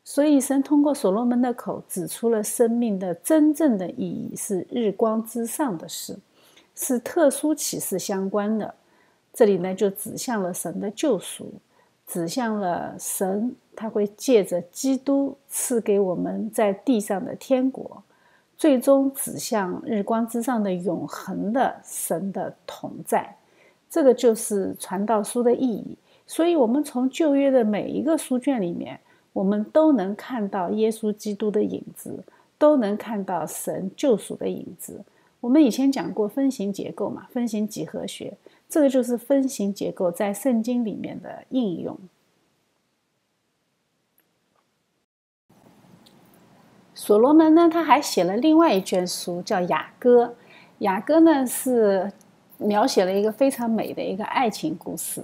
所以，神通过所罗门的口指出了生命的真正的意义是日光之上的事。是特殊启示相关的，这里呢就指向了神的救赎，指向了神他会借着基督赐给我们在地上的天国，最终指向日光之上的永恒的神的同在。这个就是传道书的意义。所以，我们从旧约的每一个书卷里面，我们都能看到耶稣基督的影子，都能看到神救赎的影子。我们以前讲过分形结构嘛，分形几何学，这个就是分形结构在圣经里面的应用。所罗门呢，他还写了另外一卷书，叫《雅歌》。雅歌呢是描写了一个非常美的一个爱情故事。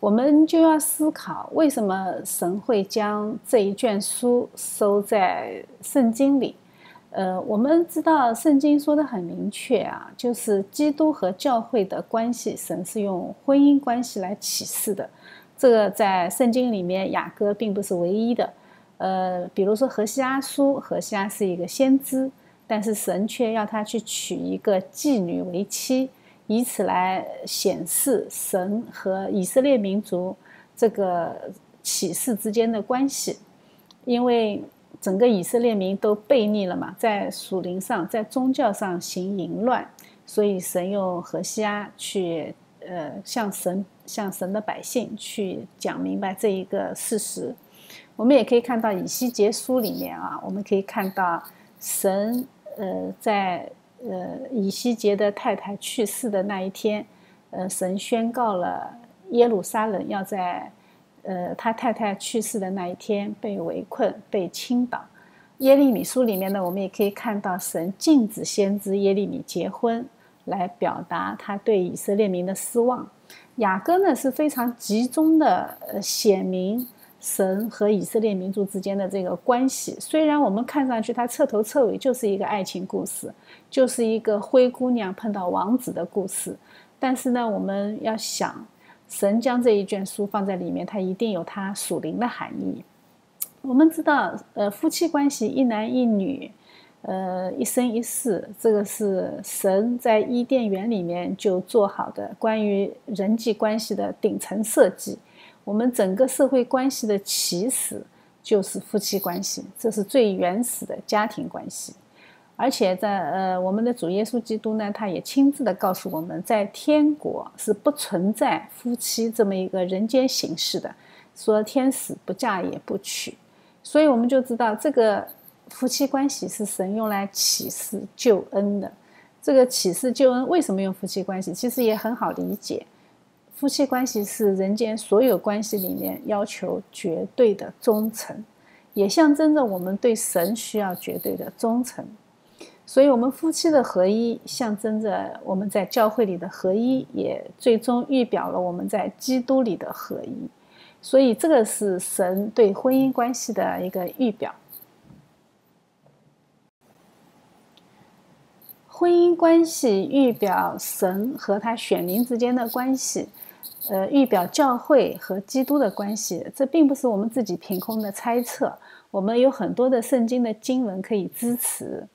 我们就要思考，为什么神会将这一卷书收在圣经里？呃，我们知道圣经说的很明确啊，就是基督和教会的关系，神是用婚姻关系来启示的。这个在圣经里面，雅歌并不是唯一的。呃，比如说何西阿书，何西阿是一个先知，但是神却要他去娶一个妓女为妻，以此来显示神和以色列民族这个启示之间的关系，因为整个以色列民都背逆了嘛，在属灵上，在宗教上行淫乱，所以神用何西阿去呃向神向神的百姓去讲明白这一个事实。我们也可以看到以西结书里面啊，我们可以看到神呃在呃以西结的太太去世的那一天，呃神宣告了耶路撒冷要在呃他太太去世的那一天被围困被倾倒。耶利米书里面呢，我们也可以看到神禁止先知耶利米结婚，来表达他对以色列民的失望。雅各呢是非常集中的呃显明。神和以色列民族之间的这个关系，虽然我们看上去它彻头彻尾就是一个爱情故事，就是一个灰姑娘碰到王子的故事，但是呢，我们要想，神将这一卷书放在里面，它一定有它属灵的含义。我们知道，呃，夫妻关系一男一女，呃，一生一世，这个是神在伊甸园里面就做好的关于人际关系的顶层设计。我们整个社会关系的起始就是夫妻关系，这是最原始的家庭关系。而且在呃，我们的主耶稣基督呢，他也亲自的告诉我们，在天国是不存在夫妻这么一个人间形式的，说天使不嫁也不娶。所以我们就知道，这个夫妻关系是神用来启示救恩的。这个启示救恩为什么用夫妻关系？其实也很好理解。夫妻关系是人间所有关系里面要求绝对的忠诚，也象征着我们对神需要绝对的忠诚。所以，我们夫妻的合一象征着我们在教会里的合一，也最终预表了我们在基督里的合一。所以，这个是神对婚姻关系的一个预表。婚姻关系预表神和他选民之间的关系。呃，预表教会和基督的关系，这并不是我们自己凭空的猜测。我们有很多的圣经的经文可以支持。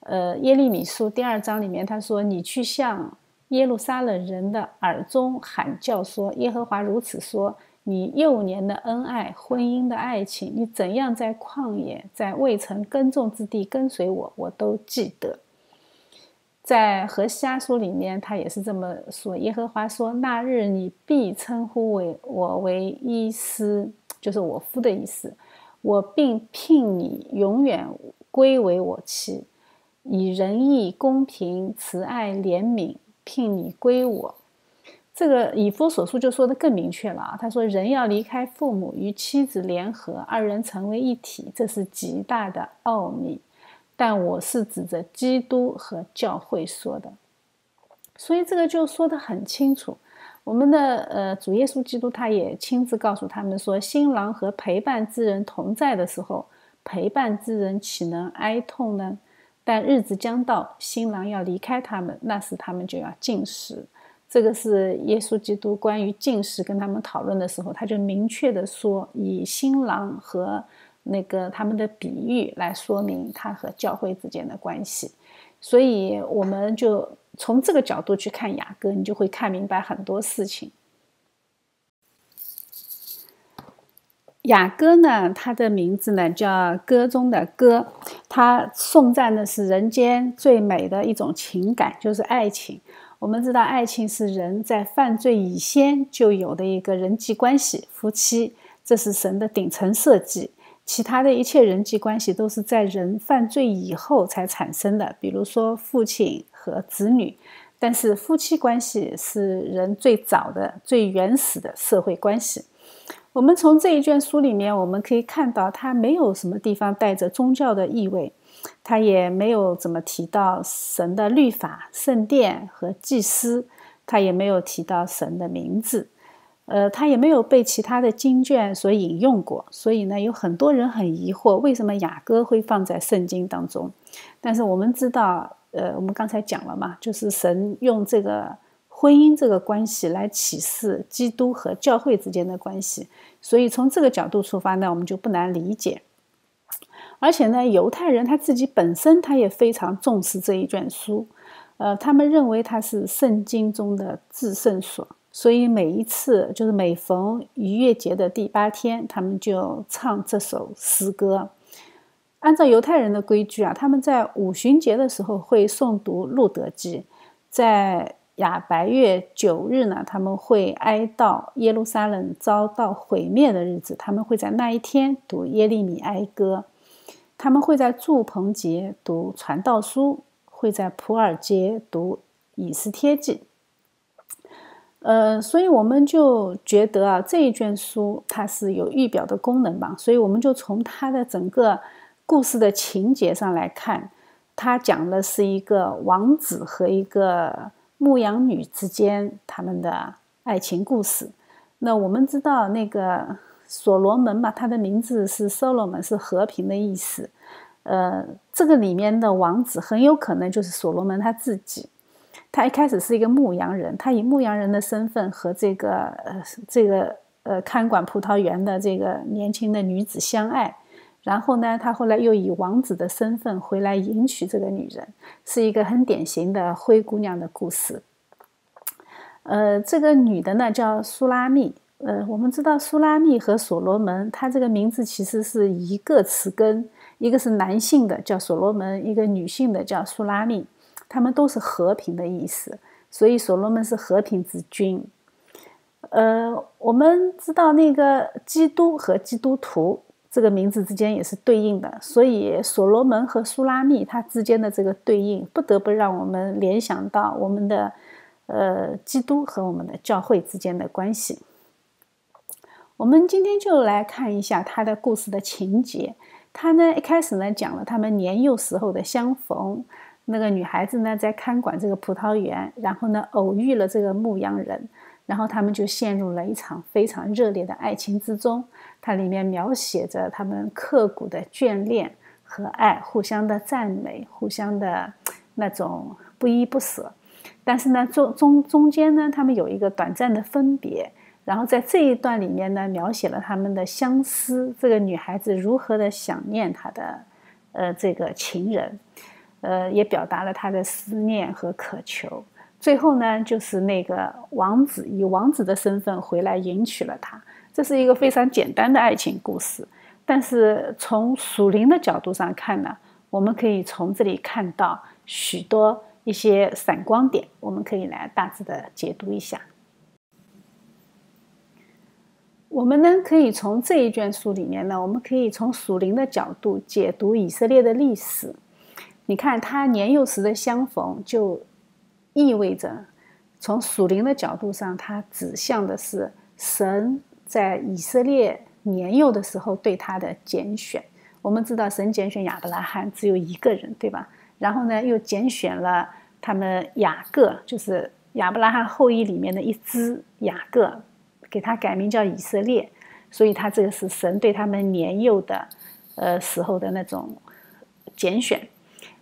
呃，耶利米书第二章里面他说：“你去向耶路撒冷人的耳中喊叫说，耶和华如此说：你幼年的恩爱，婚姻的爱情，你怎样在旷野，在未曾耕种之地跟随我，我都记得。”在何西阿书里面，他也是这么说：耶和华说，那日你必称呼为我为伊斯，就是我夫的意思。我并聘你永远归为我妻，以仁义、公平、慈爱、怜悯聘你归我。这个以夫所述就说的更明确了啊！他说，人要离开父母，与妻子联合，二人成为一体，这是极大的奥秘。但我是指着基督和教会说的，所以这个就说的很清楚。我们的呃主耶稣基督他也亲自告诉他们说，新郎和陪伴之人同在的时候，陪伴之人岂能哀痛呢？但日子将到，新郎要离开他们，那时他们就要进食。这个是耶稣基督关于进食跟他们讨论的时候，他就明确的说，以新郎和。那个他们的比喻来说明他和教会之间的关系，所以我们就从这个角度去看雅各，你就会看明白很多事情。雅歌呢，它的名字呢叫歌中的歌，它颂赞的是人间最美的一种情感，就是爱情。我们知道，爱情是人在犯罪以先就有的一个人际关系，夫妻，这是神的顶层设计。其他的一切人际关系都是在人犯罪以后才产生的，比如说父亲和子女，但是夫妻关系是人最早的、最原始的社会关系。我们从这一卷书里面，我们可以看到，它没有什么地方带着宗教的意味，它也没有怎么提到神的律法、圣殿和祭司，它也没有提到神的名字。呃，他也没有被其他的经卷所引用过，所以呢，有很多人很疑惑，为什么雅歌会放在圣经当中？但是我们知道，呃，我们刚才讲了嘛，就是神用这个婚姻这个关系来启示基督和教会之间的关系，所以从这个角度出发呢，我们就不难理解。而且呢，犹太人他自己本身他也非常重视这一卷书，呃，他们认为它是圣经中的至圣所。所以每一次就是每逢逾越节的第八天，他们就唱这首诗歌。按照犹太人的规矩啊，他们在五旬节的时候会诵读路德记，在亚白月九日呢，他们会哀悼耶路撒冷遭到毁灭的日子，他们会在那一天读耶利米哀歌。他们会在祝棚节读传道书，会在普尔节读以斯帖记。呃，所以我们就觉得啊，这一卷书它是有预表的功能吧，所以我们就从它的整个故事的情节上来看，它讲的是一个王子和一个牧羊女之间他们的爱情故事。那我们知道那个所罗门嘛，他的名字是 Solomon，是和平的意思。呃，这个里面的王子很有可能就是所罗门他自己。他一开始是一个牧羊人，他以牧羊人的身份和这个呃这个呃看管葡萄园的这个年轻的女子相爱，然后呢，他后来又以王子的身份回来迎娶这个女人，是一个很典型的灰姑娘的故事。呃，这个女的呢叫苏拉密，呃，我们知道苏拉密和所罗门，他这个名字其实是一个词根，一个是男性的叫所罗门，一个女性的叫苏拉密。他们都是和平的意思，所以所罗门是和平之君。呃，我们知道那个基督和基督徒这个名字之间也是对应的，所以所罗门和苏拉密他之间的这个对应，不得不让我们联想到我们的呃基督和我们的教会之间的关系。我们今天就来看一下他的故事的情节。他呢一开始呢讲了他们年幼时候的相逢。那个女孩子呢，在看管这个葡萄园，然后呢，偶遇了这个牧羊人，然后他们就陷入了一场非常热烈的爱情之中。它里面描写着他们刻骨的眷恋和爱，互相的赞美，互相的那种不依不舍。但是呢，中中中间呢，他们有一个短暂的分别。然后在这一段里面呢，描写了他们的相思，这个女孩子如何的想念她的，呃，这个情人。呃，也表达了他的思念和渴求。最后呢，就是那个王子以王子的身份回来迎娶了她。这是一个非常简单的爱情故事，但是从属灵的角度上看呢，我们可以从这里看到许多一些闪光点。我们可以来大致的解读一下。我们呢，可以从这一卷书里面呢，我们可以从属灵的角度解读以色列的历史。你看他年幼时的相逢，就意味着从属灵的角度上，它指向的是神在以色列年幼的时候对他的拣选。我们知道，神拣选亚伯拉罕只有一个人，对吧？然后呢，又拣选了他们雅各，就是亚伯拉罕后裔里面的一支雅各，给他改名叫以色列。所以，他这个是神对他们年幼的呃时候的那种拣选。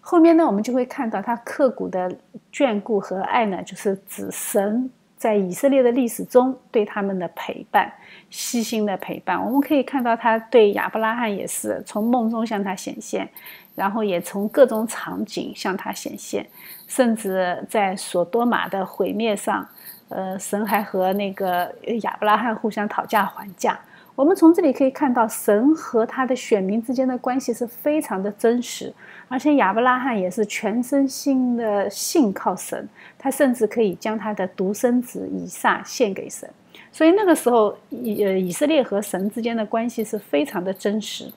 后面呢，我们就会看到他刻骨的眷顾和爱呢，就是指神在以色列的历史中对他们的陪伴、细心的陪伴。我们可以看到他对亚伯拉罕也是从梦中向他显现，然后也从各种场景向他显现，甚至在索多玛的毁灭上，呃，神还和那个亚伯拉罕互相讨价还价。我们从这里可以看到，神和他的选民之间的关系是非常的真实。而且亚伯拉罕也是全身心的信靠神，他甚至可以将他的独生子以撒献给神。所以那个时候，以呃以色列和神之间的关系是非常的真实。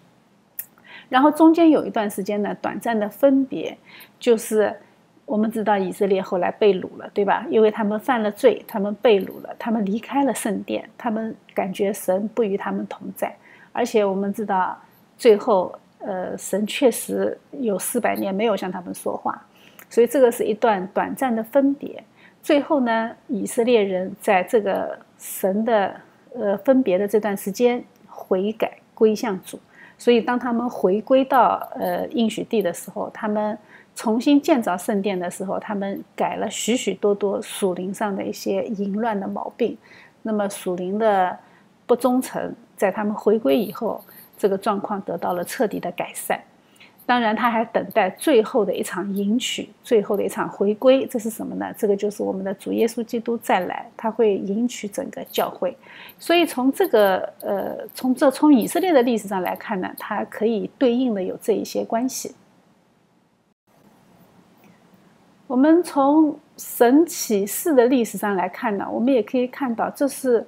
然后中间有一段时间呢，短暂的分别，就是我们知道以色列后来被掳了，对吧？因为他们犯了罪，他们被掳了，他们离开了圣殿，他们感觉神不与他们同在。而且我们知道，最后，呃，神确实有四百年没有向他们说话，所以这个是一段短暂的分别。最后呢，以色列人在这个神的呃分别的这段时间悔改归向主，所以当他们回归到呃应许地的时候，他们。重新建造圣殿的时候，他们改了许许多多属灵上的一些淫乱的毛病。那么属灵的不忠诚，在他们回归以后，这个状况得到了彻底的改善。当然，他还等待最后的一场迎娶，最后的一场回归。这是什么呢？这个就是我们的主耶稣基督再来，他会迎娶整个教会。所以从这个呃，从这从以色列的历史上来看呢，它可以对应的有这一些关系。我们从神启示的历史上来看呢，我们也可以看到，这是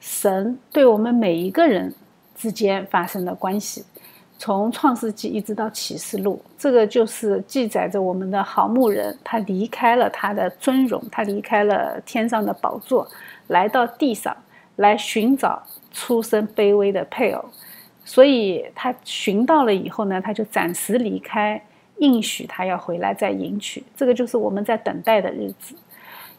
神对我们每一个人之间发生的关系。从创世纪一直到启示录，这个就是记载着我们的好牧人，他离开了他的尊荣，他离开了天上的宝座，来到地上来寻找出身卑微的配偶，所以他寻到了以后呢，他就暂时离开。应许他要回来再迎娶，这个就是我们在等待的日子。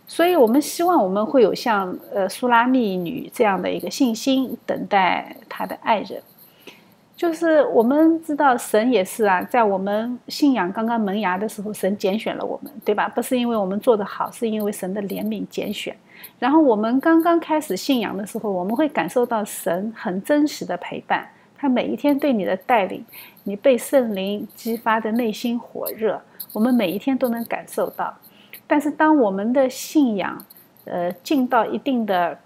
所以，我们希望我们会有像呃苏拉密女这样的一个信心，等待他的爱人。就是我们知道神也是啊，在我们信仰刚刚萌芽的时候，神拣选了我们，对吧？不是因为我们做得好，是因为神的怜悯拣选。然后我们刚刚开始信仰的时候，我们会感受到神很真实的陪伴。他每一天对你的带领，你被圣灵激发的内心火热，我们每一天都能感受到。但是，当我们的信仰，呃，进到一定的，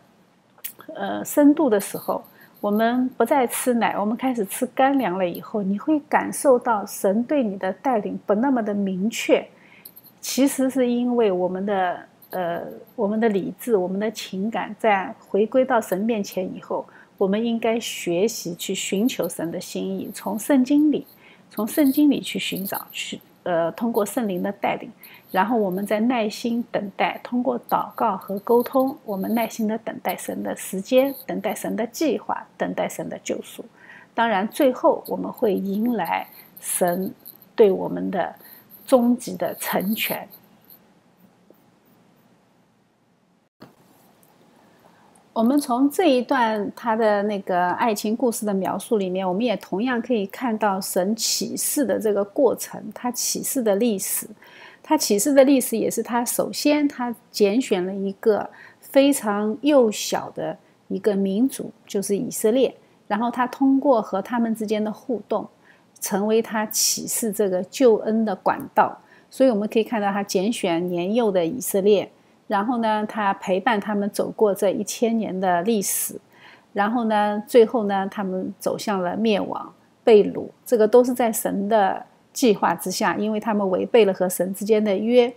呃，深度的时候，我们不再吃奶，我们开始吃干粮了以后，你会感受到神对你的带领不那么的明确。其实是因为我们的，呃，我们的理智、我们的情感，在回归到神面前以后。我们应该学习去寻求神的心意，从圣经里，从圣经里去寻找，去呃，通过圣灵的带领，然后我们再耐心等待，通过祷告和沟通，我们耐心的等待神的时间，等待神的计划，等待神的救赎。当然，最后我们会迎来神对我们的终极的成全。我们从这一段他的那个爱情故事的描述里面，我们也同样可以看到神启示的这个过程，他启示的历史，他启示的历史也是他首先他拣选了一个非常幼小的一个民族，就是以色列，然后他通过和他们之间的互动，成为他启示这个救恩的管道。所以我们可以看到他拣选年幼的以色列。然后呢，他陪伴他们走过这一千年的历史，然后呢，最后呢，他们走向了灭亡、被掳，这个都是在神的计划之下，因为他们违背了和神之间的约。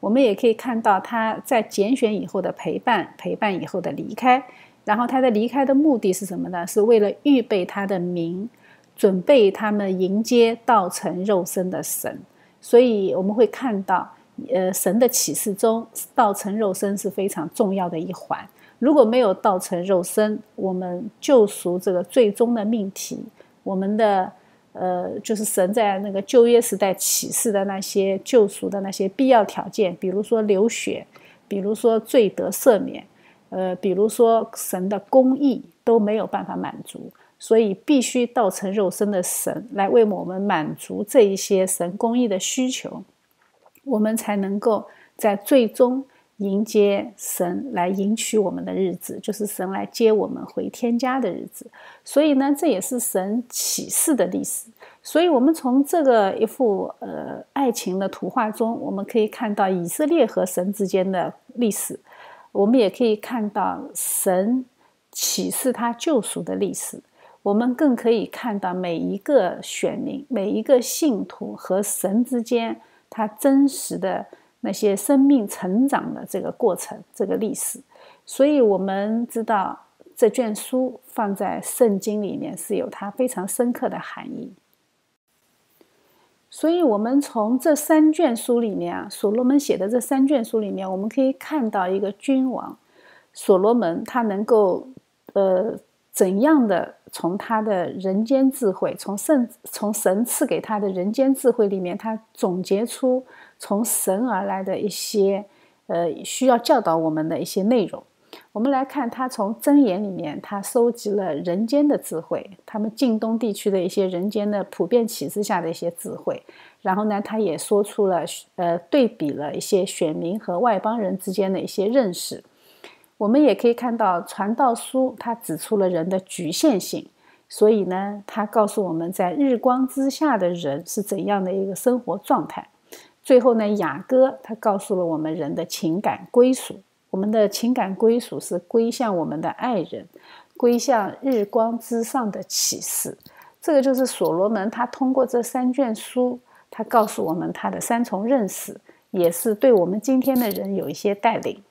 我们也可以看到他在拣选以后的陪伴，陪伴以后的离开。然后他的离开的目的是什么呢？是为了预备他的名，准备他们迎接道成肉身的神。所以我们会看到。呃，神的启示中，道成肉身是非常重要的一环。如果没有道成肉身，我们救赎这个最终的命题，我们的呃，就是神在那个旧约时代启示的那些救赎的那些必要条件，比如说流血，比如说罪得赦免，呃，比如说神的公义都没有办法满足，所以必须道成肉身的神来为我们满足这一些神公义的需求。我们才能够在最终迎接神来迎娶我们的日子，就是神来接我们回天家的日子。所以呢，这也是神启示的历史。所以，我们从这个一幅呃爱情的图画中，我们可以看到以色列和神之间的历史，我们也可以看到神启示他救赎的历史。我们更可以看到每一个选民、每一个信徒和神之间。他真实的那些生命成长的这个过程，这个历史，所以我们知道这卷书放在圣经里面是有它非常深刻的含义。所以，我们从这三卷书里面啊，所罗门写的这三卷书里面，我们可以看到一个君王所罗门，他能够呃怎样的从他的人间智慧，从圣从神赐给他的人间智慧里面，他总结出从神而来的一些呃需要教导我们的一些内容。我们来看，他从箴言里面，他收集了人间的智慧，他们晋东地区的一些人间的普遍启示下的一些智慧。然后呢，他也说出了，呃，对比了一些选民和外邦人之间的一些认识。我们也可以看到，传道书它指出了人的局限性，所以呢，它告诉我们在日光之下的人是怎样的一个生活状态。最后呢，雅歌它告诉了我们人的情感归属。我们的情感归属是归向我们的爱人，归向日光之上的启示。这个就是所罗门，他通过这三卷书，他告诉我们他的三重认识，也是对我们今天的人有一些带领。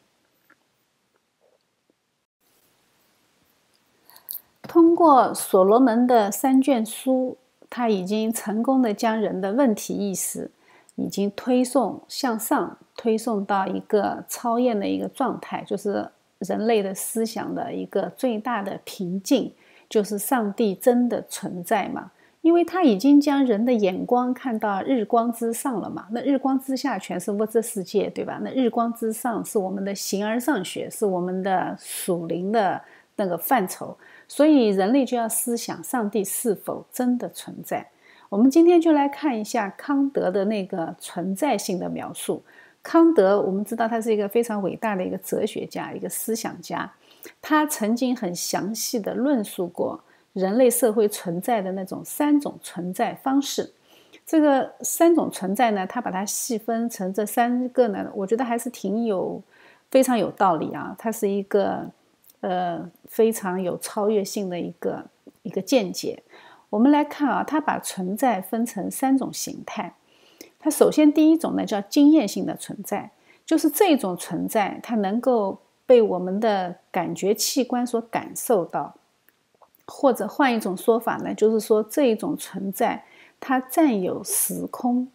通过所罗门的三卷书，他已经成功的将人的问题意识。已经推送向上，推送到一个超验的一个状态，就是人类的思想的一个最大的瓶颈，就是上帝真的存在嘛？因为他已经将人的眼光看到日光之上了嘛？那日光之下全是物质世界，对吧？那日光之上是我们的形而上学，是我们的属灵的那个范畴，所以人类就要思想上帝是否真的存在。我们今天就来看一下康德的那个存在性的描述。康德，我们知道他是一个非常伟大的一个哲学家，一个思想家。他曾经很详细的论述过人类社会存在的那种三种存在方式。这个三种存在呢，他把它细分成这三个呢，我觉得还是挺有非常有道理啊。它是一个呃非常有超越性的一个一个见解。我们来看啊，它把存在分成三种形态。它首先第一种呢叫经验性的存在，就是这种存在它能够被我们的感觉器官所感受到，或者换一种说法呢，就是说这一种存在它占有时空，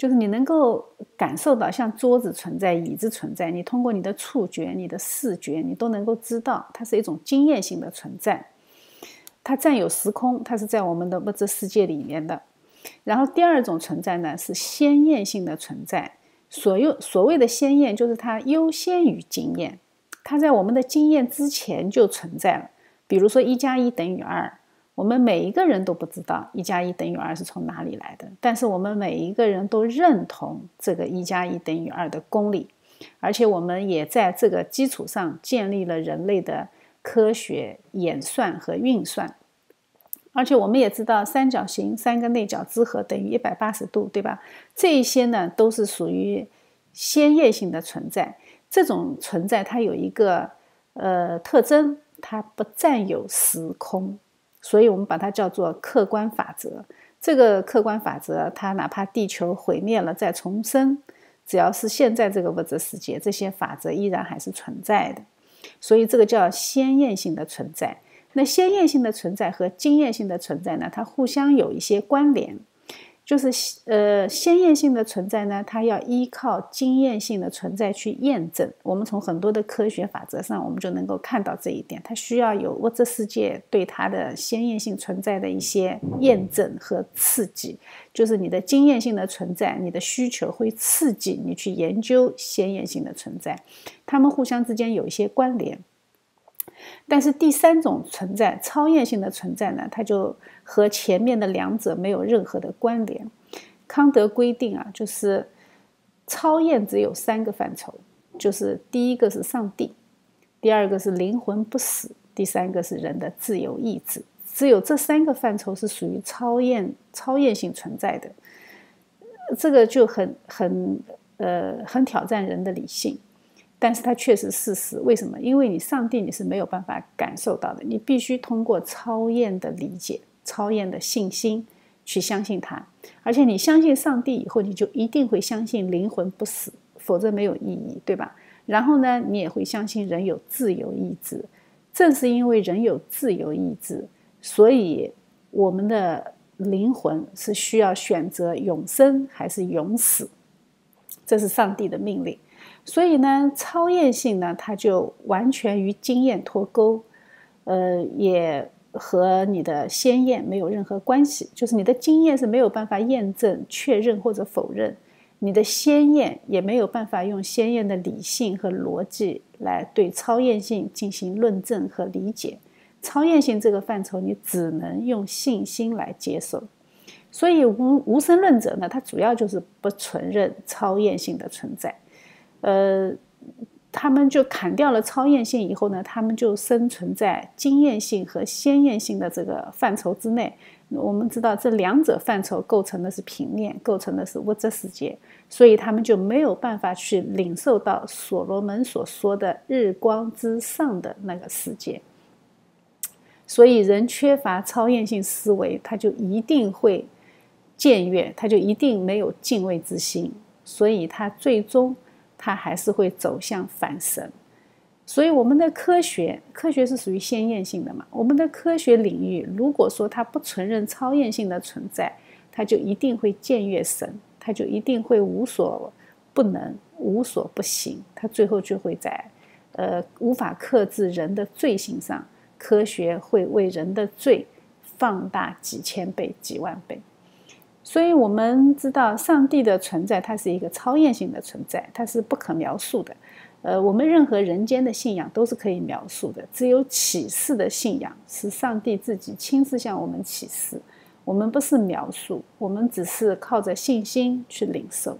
就是你能够感受到像桌子存在、椅子存在，你通过你的触觉、你的视觉，你都能够知道它是一种经验性的存在。它占有时空，它是在我们的物质世界里面的。然后第二种存在呢是先验性的存在，所有所谓的先验就是它优先于经验，它在我们的经验之前就存在了。比如说一加一等于二，我们每一个人都不知道一加一等于二是从哪里来的，但是我们每一个人都认同这个一加一等于二的公理，而且我们也在这个基础上建立了人类的。科学演算和运算，而且我们也知道三角形三个内角之和等于一百八十度，对吧？这一些呢都是属于先验性的存在。这种存在它有一个呃特征，它不占有时空，所以我们把它叫做客观法则。这个客观法则，它哪怕地球毁灭了再重生，只要是现在这个物质世界，这些法则依然还是存在的。所以这个叫先验性的存在。那先验性的存在和经验性的存在呢？它互相有一些关联。就是呃，先验性的存在呢，它要依靠经验性的存在去验证。我们从很多的科学法则上，我们就能够看到这一点。它需要有物质世界对它的先验性存在的一些验证和刺激。就是你的经验性的存在，你的需求会刺激你去研究先验性的存在，它们互相之间有一些关联。但是第三种存在，超验性的存在呢，它就和前面的两者没有任何的关联。康德规定啊，就是超验只有三个范畴，就是第一个是上帝，第二个是灵魂不死，第三个是人的自由意志。只有这三个范畴是属于超验、超验性存在的，这个就很很呃很挑战人的理性。但是它确实事实，为什么？因为你上帝你是没有办法感受到的，你必须通过超验的理解、超验的信心去相信他。而且你相信上帝以后，你就一定会相信灵魂不死，否则没有意义，对吧？然后呢，你也会相信人有自由意志。正是因为人有自由意志，所以我们的灵魂是需要选择永生还是永死，这是上帝的命令。所以呢，超验性呢，它就完全与经验脱钩，呃，也和你的先验没有任何关系。就是你的经验是没有办法验证、确认或者否认，你的先验也没有办法用先验的理性和逻辑来对超验性进行论证和理解。超验性这个范畴，你只能用信心来接受。所以无无神论者呢，他主要就是不承认超验性的存在。呃，他们就砍掉了超验性以后呢，他们就生存在经验性和先验性的这个范畴之内。我们知道这两者范畴构成的是平面，构成的是物质世界，所以他们就没有办法去领受到所罗门所说的日光之上的那个世界。所以人缺乏超验性思维，他就一定会僭越，他就一定没有敬畏之心，所以他最终。它还是会走向反神，所以我们的科学，科学是属于先验性的嘛？我们的科学领域，如果说它不承认超验性的存在，它就一定会僭越神，它就一定会无所不能、无所不行，它最后就会在，呃，无法克制人的罪行上，科学会为人的罪放大几千倍、几万倍。所以我们知道，上帝的存在，它是一个超验性的存在，它是不可描述的。呃，我们任何人间的信仰都是可以描述的，只有启示的信仰是上帝自己亲自向我们启示。我们不是描述，我们只是靠着信心去领受。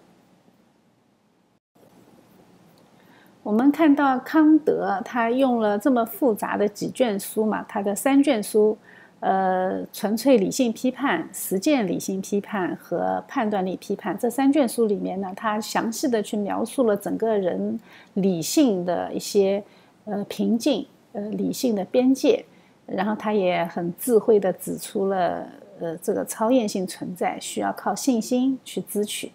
我们看到康德，他用了这么复杂的几卷书嘛，他的三卷书。呃，纯粹理性批判、实践理性批判和判断力批判这三卷书里面呢，他详细的去描述了整个人理性的一些呃瓶颈、呃理性的边界，然后他也很智慧的指出了呃这个超验性存在需要靠信心去支取、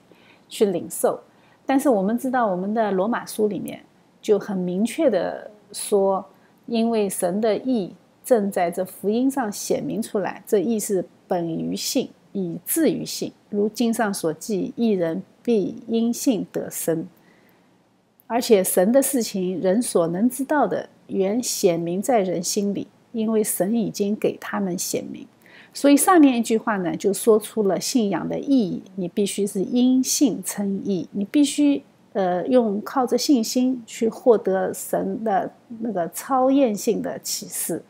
去领受。但是我们知道，我们的罗马书里面就很明确的说，因为神的意。正在这福音上显明出来，这亦是本于信，以至于信。如经上所记，一人必因信得生。而且神的事情，人所能知道的，原显明在人心里，因为神已经给他们显明。所以上面一句话呢，就说出了信仰的意义：你必须是因信称义，你必须呃用靠着信心去获得神的那个超验性的启示。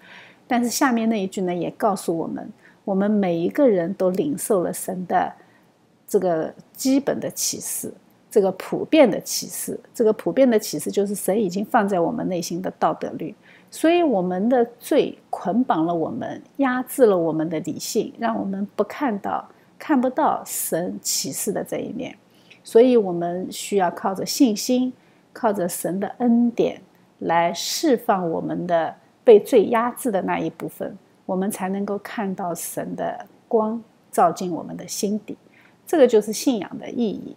但是下面那一句呢，也告诉我们，我们每一个人都领受了神的这个基本的启示，这个普遍的启示，这个普遍的启示就是神已经放在我们内心的道德律。所以我们的罪捆绑了我们，压制了我们的理性，让我们不看到、看不到神启示的这一面。所以我们需要靠着信心，靠着神的恩典来释放我们的。被最压制的那一部分，我们才能够看到神的光照进我们的心底，这个就是信仰的意义。